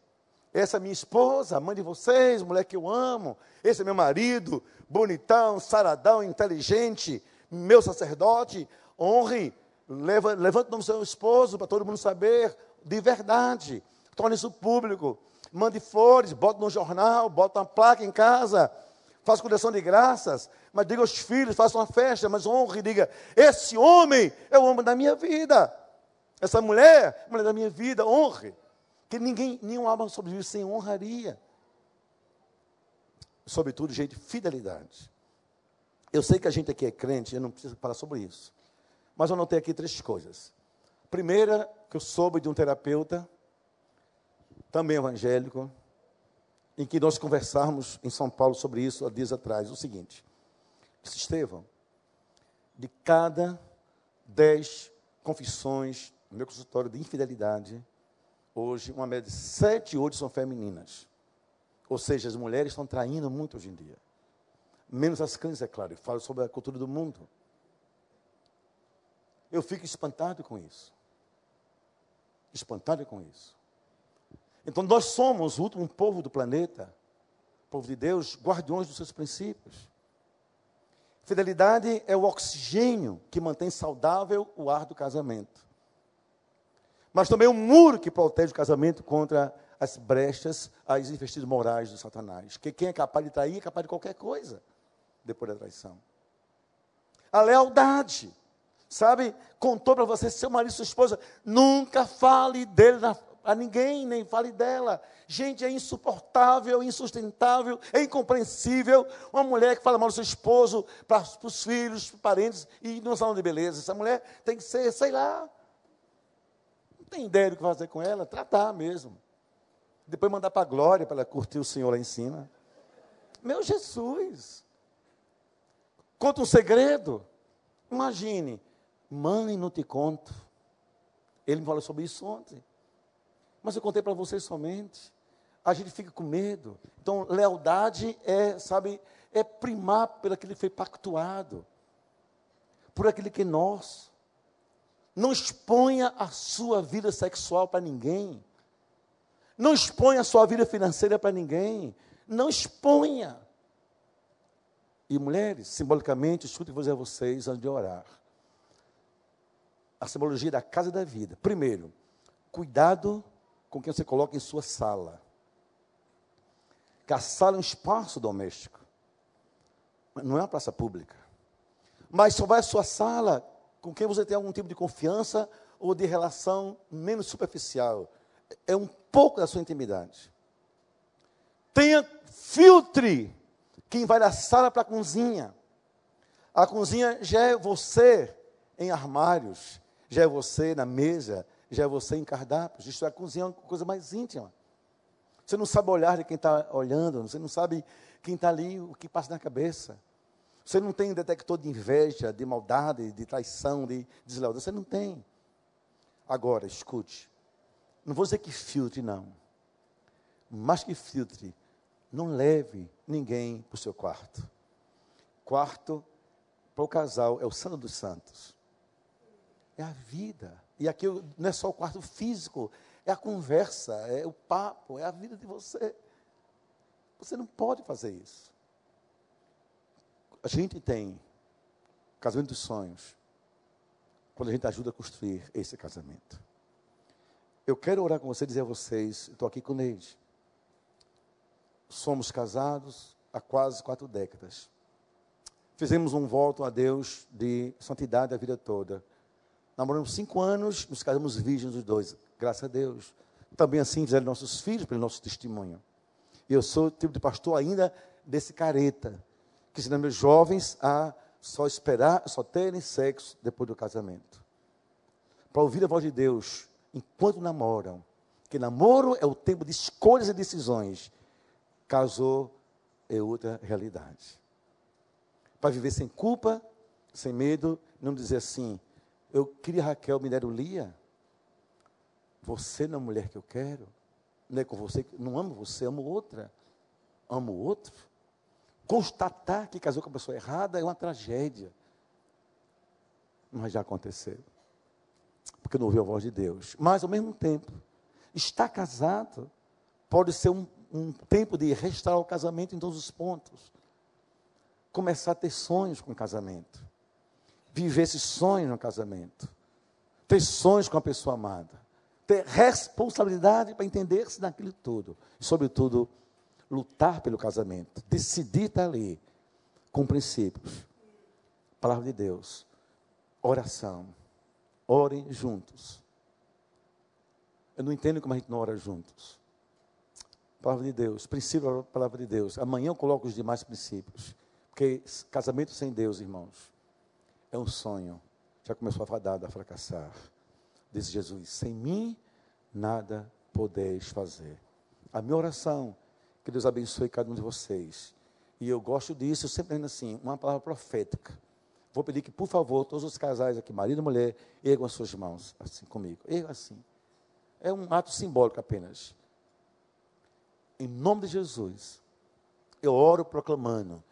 Essa é minha esposa, mãe de vocês, mulher que eu amo. Esse é meu marido, bonitão, saradão, inteligente, meu sacerdote. Honre, leva, levante o nome do seu esposo para todo mundo saber de verdade. Torne isso público. Mande flores, bote no jornal, bota uma placa em casa. Faça coleção de graças, mas diga aos filhos, faça uma festa, mas honre diga: esse homem é o homem da minha vida. Essa mulher, mulher da minha vida, honre. Que ninguém, nenhum alma sobrevive sem honraria. Sobretudo, gente, fidelidade. Eu sei que a gente aqui é crente, eu não preciso falar sobre isso. Mas eu notei aqui três coisas. Primeira, que eu soube de um terapeuta, também evangélico, em que nós conversarmos em São Paulo sobre isso há dias atrás, o seguinte. Disse, Estevão, de cada dez confissões no meu consultório de infidelidade, hoje, uma média de sete, oito são femininas. Ou seja, as mulheres estão traindo muito hoje em dia. Menos as cães, é claro. Eu falo sobre a cultura do mundo. Eu fico espantado com isso. Espantado com isso. Então, nós somos o último povo do planeta, povo de Deus, guardiões dos seus princípios. Fidelidade é o oxigênio que mantém saudável o ar do casamento mas também um muro que protege o casamento contra as brechas, as investidas morais do Satanás. Que quem é capaz de trair é capaz de qualquer coisa depois da traição. A lealdade, sabe? Contou para você, seu marido, sua esposa, nunca fale dele na, a ninguém, nem fale dela. Gente, é insuportável, insustentável, é incompreensível. Uma mulher que fala mal do seu esposo para os filhos, para os parentes, e não salão de beleza. Essa mulher tem que ser, sei lá, tem ideia do que fazer com ela? Tratar mesmo. Depois mandar para a glória para ela curtir o Senhor lá em cima. Meu Jesus. Conta um segredo. Imagine. Mãe, não te conto. Ele me falou sobre isso ontem. Mas eu contei para vocês somente. A gente fica com medo. Então, lealdade é, sabe, é primar aquilo que foi pactuado. Por aquilo que é nosso. Não exponha a sua vida sexual para ninguém. Não exponha a sua vida financeira para ninguém. Não exponha. E mulheres, simbolicamente, escute vou dizer a vocês antes de orar. A simbologia da casa da vida. Primeiro, cuidado com quem você coloca em sua sala. Que a sala é um espaço doméstico. Não é uma praça pública. Mas só vai à sua sala com quem você tem algum tipo de confiança ou de relação menos superficial. É um pouco da sua intimidade. Tenha filtre quem vai da sala para a cozinha. A cozinha já é você em armários, já é você na mesa, já é você em cardápios. Isso é a cozinha é uma coisa mais íntima. Você não sabe olhar de quem está olhando, você não sabe quem está ali, o que passa na cabeça. Você não tem detector de inveja, de maldade, de traição, de deslealdade. Você não tem. Agora, escute. Não vou dizer que filtre, não. Mas que filtre. Não leve ninguém para o seu quarto. Quarto, para o casal, é o santo dos santos. É a vida. E aqui não é só o quarto físico, é a conversa, é o papo, é a vida de você. Você não pode fazer isso. A gente tem casamento dos sonhos quando a gente ajuda a construir esse casamento. Eu quero orar com você e dizer a vocês, estou aqui com Neide. Somos casados há quase quatro décadas. fizemos um voto a Deus de santidade a vida toda. Namoramos cinco anos, nos casamos virgens os dois, graças a Deus. Também assim fizeram nossos filhos pelo nosso testemunho. E eu sou tipo de pastor ainda desse careta, que ensina meus jovens a só esperar, só terem sexo depois do casamento. Para ouvir a voz de Deus enquanto namoram. Que namoro é o tempo de escolhas e decisões. Casou é outra realidade. Para viver sem culpa, sem medo, não dizer assim, eu queria Raquel, me deram Lia. Você não é a mulher que eu quero. Não é com você, não amo você, amo outra. Amo outro. Constatar que casou com a pessoa errada é uma tragédia. Mas já aconteceu. Porque não ouviu a voz de Deus. Mas, ao mesmo tempo, estar casado pode ser um, um tempo de restaurar o casamento em todos os pontos. Começar a ter sonhos com o casamento. Viver esses sonhos no casamento. Ter sonhos com a pessoa amada. Ter responsabilidade para entender-se naquilo tudo. E, sobretudo, lutar pelo casamento, decidir estar ali com princípios. Palavra de Deus, oração. Orem juntos. Eu não entendo como a gente não ora juntos. Palavra de Deus, princípio da palavra de Deus. Amanhã eu coloco os demais princípios. Porque casamento sem Deus, irmãos, é um sonho. Já começou a fadar, a fracassar. Diz Jesus: sem mim nada podeis fazer. A minha oração que Deus abençoe cada um de vocês. E eu gosto disso, eu sempre ainda assim, uma palavra profética. Vou pedir que, por favor, todos os casais aqui, marido e mulher, ergam as suas mãos, assim comigo. Ergam assim. É um ato simbólico apenas. Em nome de Jesus, eu oro proclamando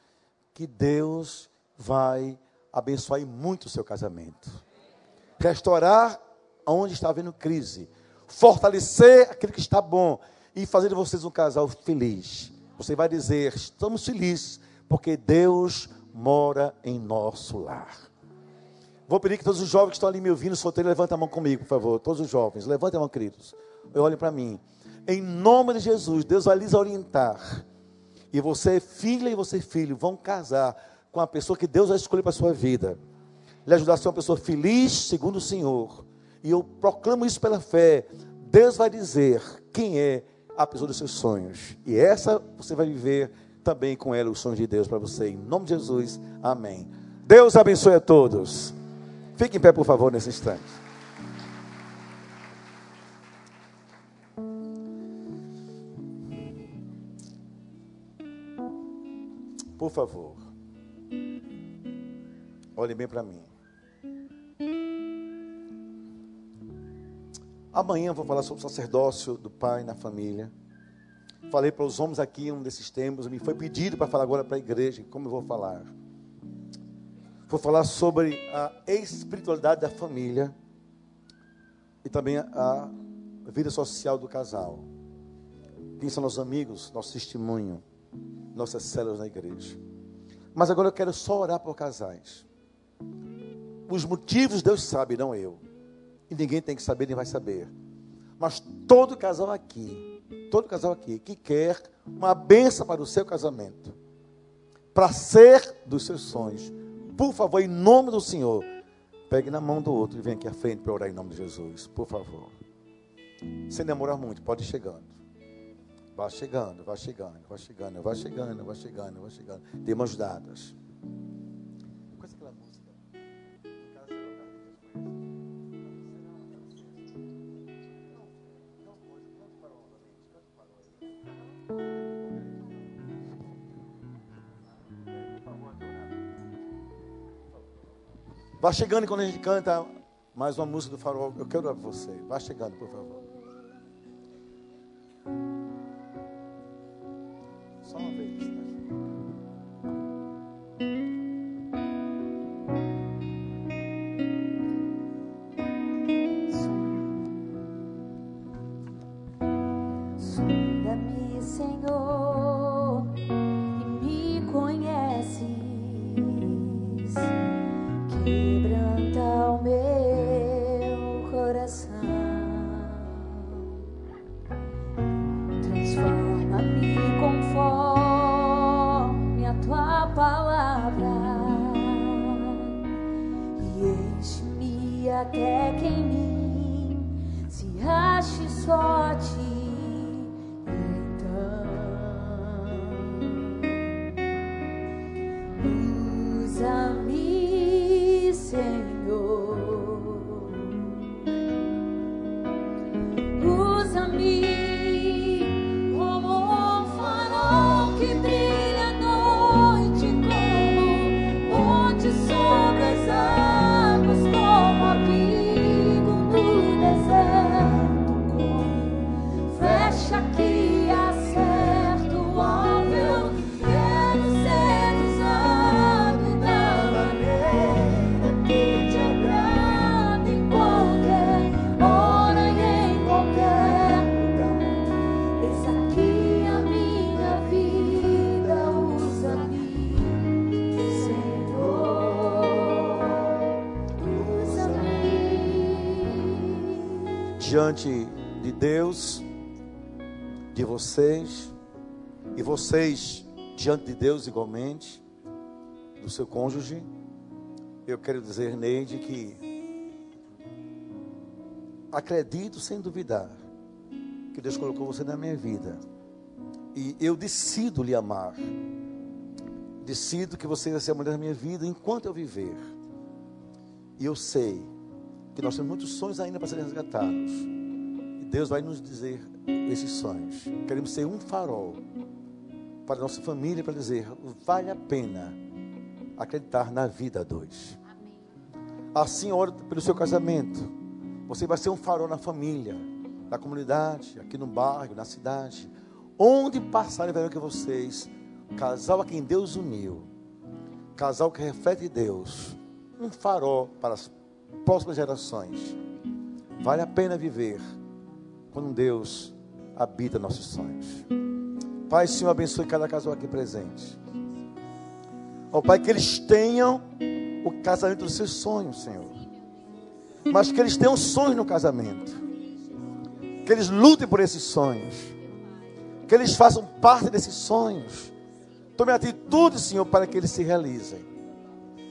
que Deus vai abençoar muito o seu casamento. Restaurar onde está havendo crise. Fortalecer aquilo que está bom e fazer de vocês um casal feliz. Você vai dizer: estamos felizes porque Deus mora em nosso lar. Vou pedir que todos os jovens que estão ali me ouvindo, solteiros, levantem a mão comigo, por favor. Todos os jovens, levantem a mão, queridos. Olhem para mim. Em nome de Jesus, Deus vai lhes orientar. E você, filha e você, filho, vão casar com a pessoa que Deus vai escolher para a sua vida. Lhe ajudar a ser uma pessoa feliz, segundo o Senhor. E eu proclamo isso pela fé. Deus vai dizer quem é a pessoa dos seus sonhos. E essa você vai viver também com ela os sonhos de Deus para você. Em nome de Jesus, amém. Deus abençoe a todos. Fique em pé, por favor, nesse instante. Por favor, olhe bem para mim. Amanhã vou falar sobre o sacerdócio do pai na família. Falei para os homens aqui um desses temas, me foi pedido para falar agora para a igreja, como eu vou falar? Vou falar sobre a espiritualidade da família e também a vida social do casal. Quem são nossos amigos, nosso testemunho, nossas células na igreja. Mas agora eu quero só orar por casais. Os motivos Deus sabe, não eu e ninguém tem que saber nem vai saber. Mas todo casal aqui, todo casal aqui que quer uma benção para o seu casamento, para ser dos seus sonhos, por favor, em nome do Senhor, pegue na mão do outro e venha aqui à frente para orar em nome de Jesus, por favor. Sem demorar muito, pode ir chegando. Vá chegando, vá chegando, vá chegando, vá chegando, vá chegando, vá chegando. Dê mãos dadas. Vá chegando quando a gente canta mais uma música do farol. Eu quero você. Vá chegando, por favor. Diante de Deus, de vocês, e vocês diante de Deus igualmente, do seu cônjuge, eu quero dizer, Neide, que acredito sem duvidar que Deus colocou você na minha vida. E eu decido lhe amar. Decido que você vai ser a mulher da minha vida enquanto eu viver. E eu sei que nós temos muitos sonhos ainda para serem resgatados. Deus vai nos dizer esses sonhos. Queremos ser um farol para a nossa família para dizer: vale a pena acreditar na vida a dois. Assim, ora pelo seu casamento. Você vai ser um farol na família, na comunidade, aqui no bairro, na cidade. Onde passarem, verão que vocês, casal a quem Deus uniu, casal que reflete Deus, um farol para as próximas gerações. Vale a pena viver quando Deus habita nossos sonhos. Pai, Senhor, abençoe cada casal aqui presente. Ó Pai, que eles tenham o casamento dos seus sonhos, Senhor. Mas que eles tenham sonhos no casamento. Que eles lutem por esses sonhos. Que eles façam parte desses sonhos. Tome atitude, Senhor, para que eles se realizem.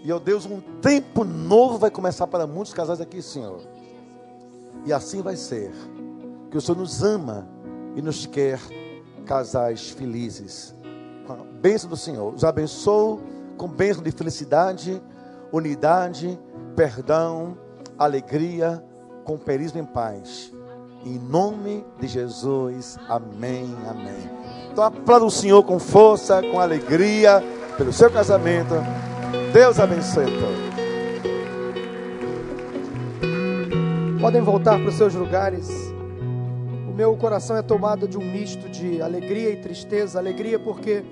E, ó Deus, um tempo novo vai começar para muitos casais aqui, Senhor. E assim vai ser. Que o Senhor nos ama e nos quer casais felizes. Com a bênção do Senhor. Os abençoo com bênção de felicidade, unidade, perdão, alegria, companheirismo em paz. Em nome de Jesus. Amém. Amém. Então aplauda o Senhor com força, com alegria, pelo seu casamento. Deus abençoe a todos. Podem voltar para os seus lugares. O meu coração é tomado de um misto de alegria e tristeza. Alegria porque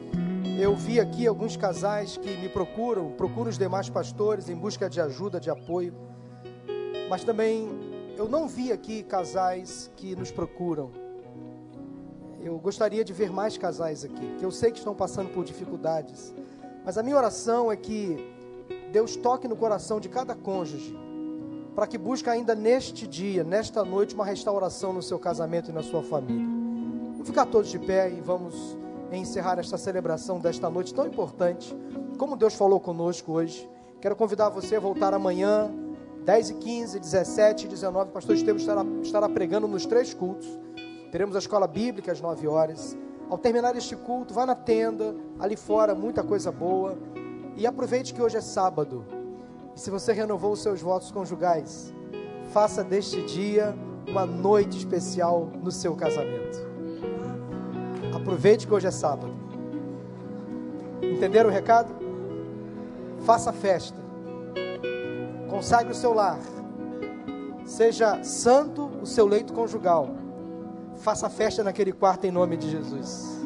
eu vi aqui alguns casais que me procuram, procuram os demais pastores em busca de ajuda, de apoio. Mas também eu não vi aqui casais que nos procuram. Eu gostaria de ver mais casais aqui, que eu sei que estão passando por dificuldades. Mas a minha oração é que Deus toque no coração de cada cônjuge, para que busque ainda neste dia, nesta noite, uma restauração no seu casamento e na sua família. Vamos ficar todos de pé e vamos encerrar esta celebração desta noite tão importante. Como Deus falou conosco hoje, quero convidar você a voltar amanhã, 10 e 15, 17 e 19. O pastor Estevam estará, estará pregando nos três cultos. Teremos a escola bíblica às 9 horas. Ao terminar este culto, vá na tenda, ali fora, muita coisa boa. E aproveite que hoje é sábado. Se você renovou os seus votos conjugais, faça deste dia uma noite especial no seu casamento. Aproveite que hoje é sábado. Entenderam o recado? Faça festa. Consagre o seu lar. Seja santo o seu leito conjugal. Faça festa naquele quarto em nome de Jesus.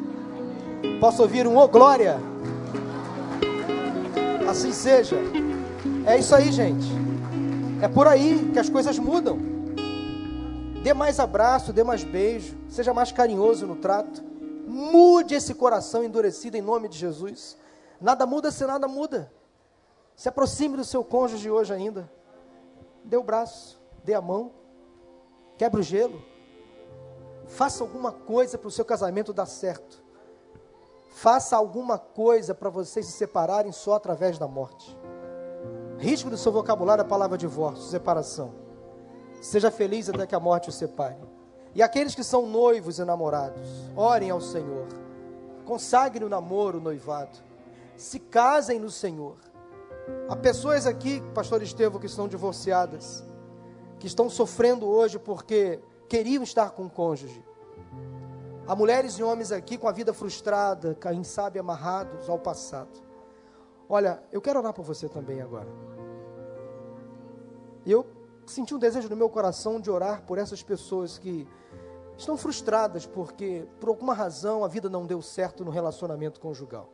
Posso ouvir um ô oh, glória? Assim seja. É isso aí, gente. É por aí que as coisas mudam. Dê mais abraço, dê mais beijo, seja mais carinhoso no trato. Mude esse coração endurecido em nome de Jesus. Nada muda se nada muda. Se aproxime do seu cônjuge hoje ainda. Dê o braço, dê a mão, quebre o gelo. Faça alguma coisa para o seu casamento dar certo. Faça alguma coisa para vocês se separarem só através da morte. Risco do seu vocabulário a palavra divórcio, separação. Seja feliz até que a morte o separe. E aqueles que são noivos e namorados, orem ao Senhor. Consagrem o namoro, o noivado. Se casem no Senhor. Há pessoas aqui, pastor Estevão, que estão divorciadas, que estão sofrendo hoje porque queriam estar com o cônjuge. Há mulheres e homens aqui com a vida frustrada, quem sabe amarrados ao passado. Olha, eu quero orar por você também agora. Eu senti um desejo no meu coração de orar por essas pessoas que estão frustradas porque, por alguma razão, a vida não deu certo no relacionamento conjugal.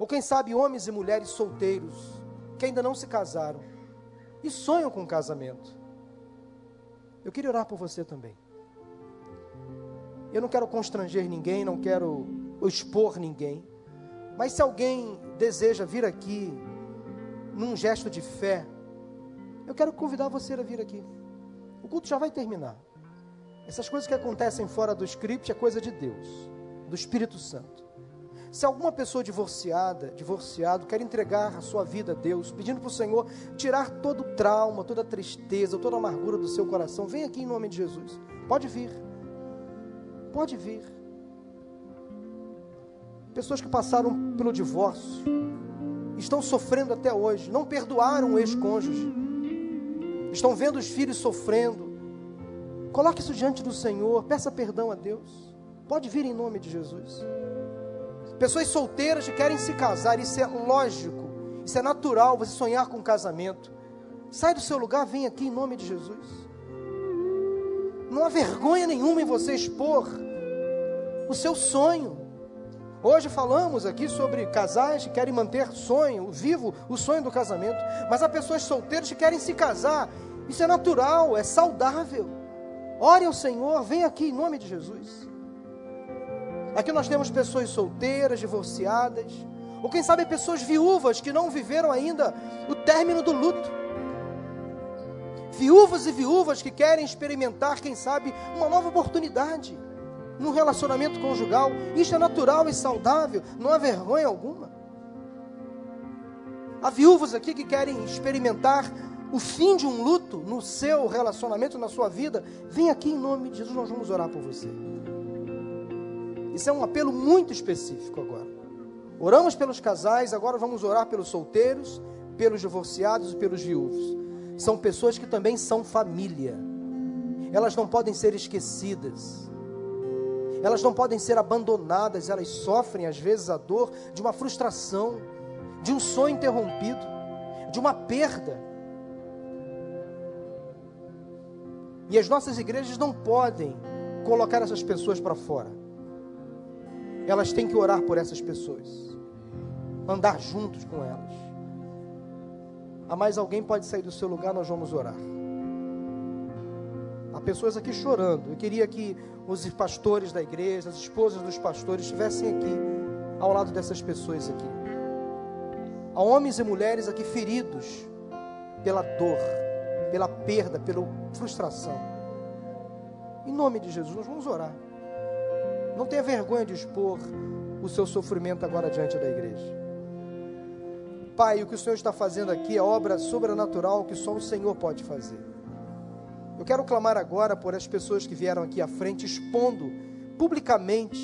Ou quem sabe homens e mulheres solteiros que ainda não se casaram e sonham com um casamento. Eu queria orar por você também. Eu não quero constranger ninguém, não quero expor ninguém. Mas se alguém deseja vir aqui num gesto de fé, eu quero convidar você a vir aqui. O culto já vai terminar. Essas coisas que acontecem fora do script é coisa de Deus, do Espírito Santo. Se alguma pessoa divorciada, divorciado, quer entregar a sua vida a Deus, pedindo para o Senhor tirar todo o trauma, toda a tristeza, toda a amargura do seu coração, vem aqui em nome de Jesus. Pode vir. Pode vir. Pessoas que passaram pelo divórcio, estão sofrendo até hoje, não perdoaram o ex-cônjuge, estão vendo os filhos sofrendo. Coloque isso diante do Senhor, peça perdão a Deus. Pode vir em nome de Jesus. Pessoas solteiras que querem se casar, isso é lógico, isso é natural, você sonhar com um casamento. Sai do seu lugar, vem aqui em nome de Jesus. Não há vergonha nenhuma em você expor o seu sonho. Hoje falamos aqui sobre casais que querem manter sonho, vivo o sonho do casamento, mas há pessoas solteiras que querem se casar. Isso é natural, é saudável. Ore ao Senhor, vem aqui em nome de Jesus. Aqui nós temos pessoas solteiras, divorciadas, ou quem sabe pessoas viúvas que não viveram ainda o término do luto. Viúvas e viúvas que querem experimentar, quem sabe, uma nova oportunidade no relacionamento conjugal. Isso é natural e saudável, não há vergonha alguma. Há viúvas aqui que querem experimentar o fim de um luto no seu relacionamento, na sua vida. Vem aqui em nome de Jesus, nós vamos orar por você. Isso é um apelo muito específico agora. Oramos pelos casais, agora vamos orar pelos solteiros, pelos divorciados e pelos viúvos. São pessoas que também são família. Elas não podem ser esquecidas. Elas não podem ser abandonadas, elas sofrem às vezes a dor de uma frustração, de um sonho interrompido, de uma perda. E as nossas igrejas não podem colocar essas pessoas para fora elas têm que orar por essas pessoas, andar juntos com elas. Há mais alguém pode sair do seu lugar, nós vamos orar. Há pessoas aqui chorando. Eu queria que os pastores da igreja, as esposas dos pastores estivessem aqui, ao lado dessas pessoas aqui. Há homens e mulheres aqui feridos pela dor, pela perda, pela frustração. Em nome de Jesus, nós vamos orar. Não tenha vergonha de expor o seu sofrimento agora diante da igreja. Pai, o que o Senhor está fazendo aqui é obra sobrenatural que só o Senhor pode fazer. Eu quero clamar agora por as pessoas que vieram aqui à frente, expondo publicamente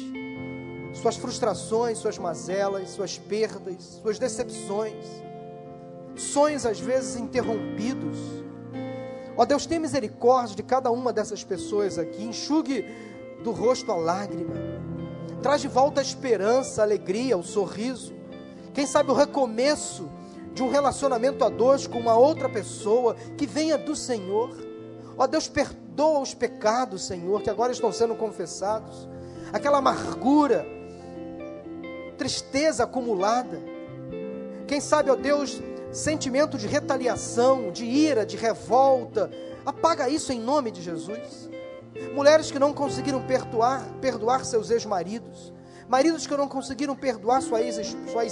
suas frustrações, suas mazelas, suas perdas, suas decepções, sonhos às vezes interrompidos. Ó Deus, tenha misericórdia de cada uma dessas pessoas aqui, enxugue do rosto a lágrima. Traz de volta a esperança, a alegria, o sorriso. Quem sabe o recomeço de um relacionamento a dois com uma outra pessoa que venha do Senhor. Ó Deus, perdoa os pecados, Senhor, que agora estão sendo confessados. Aquela amargura, tristeza acumulada. Quem sabe, ó Deus, sentimento de retaliação, de ira, de revolta. Apaga isso em nome de Jesus mulheres que não conseguiram perdoar, perdoar seus ex-maridos, maridos que não conseguiram perdoar suas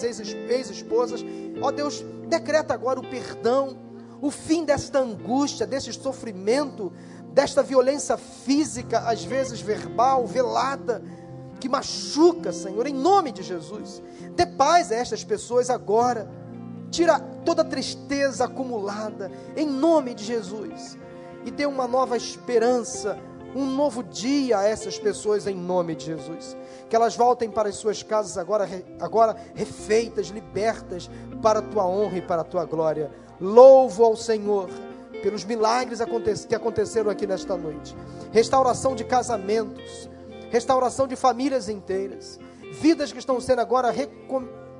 ex-esposas. Ó Deus, decreta agora o perdão, o fim desta angústia, desse sofrimento, desta violência física, às vezes verbal, velada, que machuca, Senhor, em nome de Jesus. Dê paz a estas pessoas agora Tira toda tristeza acumulada, em nome de Jesus. E dê uma nova esperança, um novo dia a essas pessoas, em nome de Jesus. Que elas voltem para as suas casas agora, agora refeitas, libertas, para a tua honra e para a tua glória. Louvo ao Senhor pelos milagres que aconteceram aqui nesta noite. Restauração de casamentos, restauração de famílias inteiras, vidas que estão sendo agora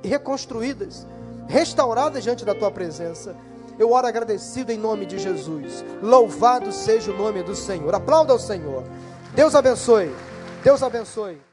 reconstruídas, restauradas diante da tua presença. Eu oro agradecido em nome de Jesus. Louvado seja o nome do Senhor. Aplauda ao Senhor. Deus abençoe. Deus abençoe.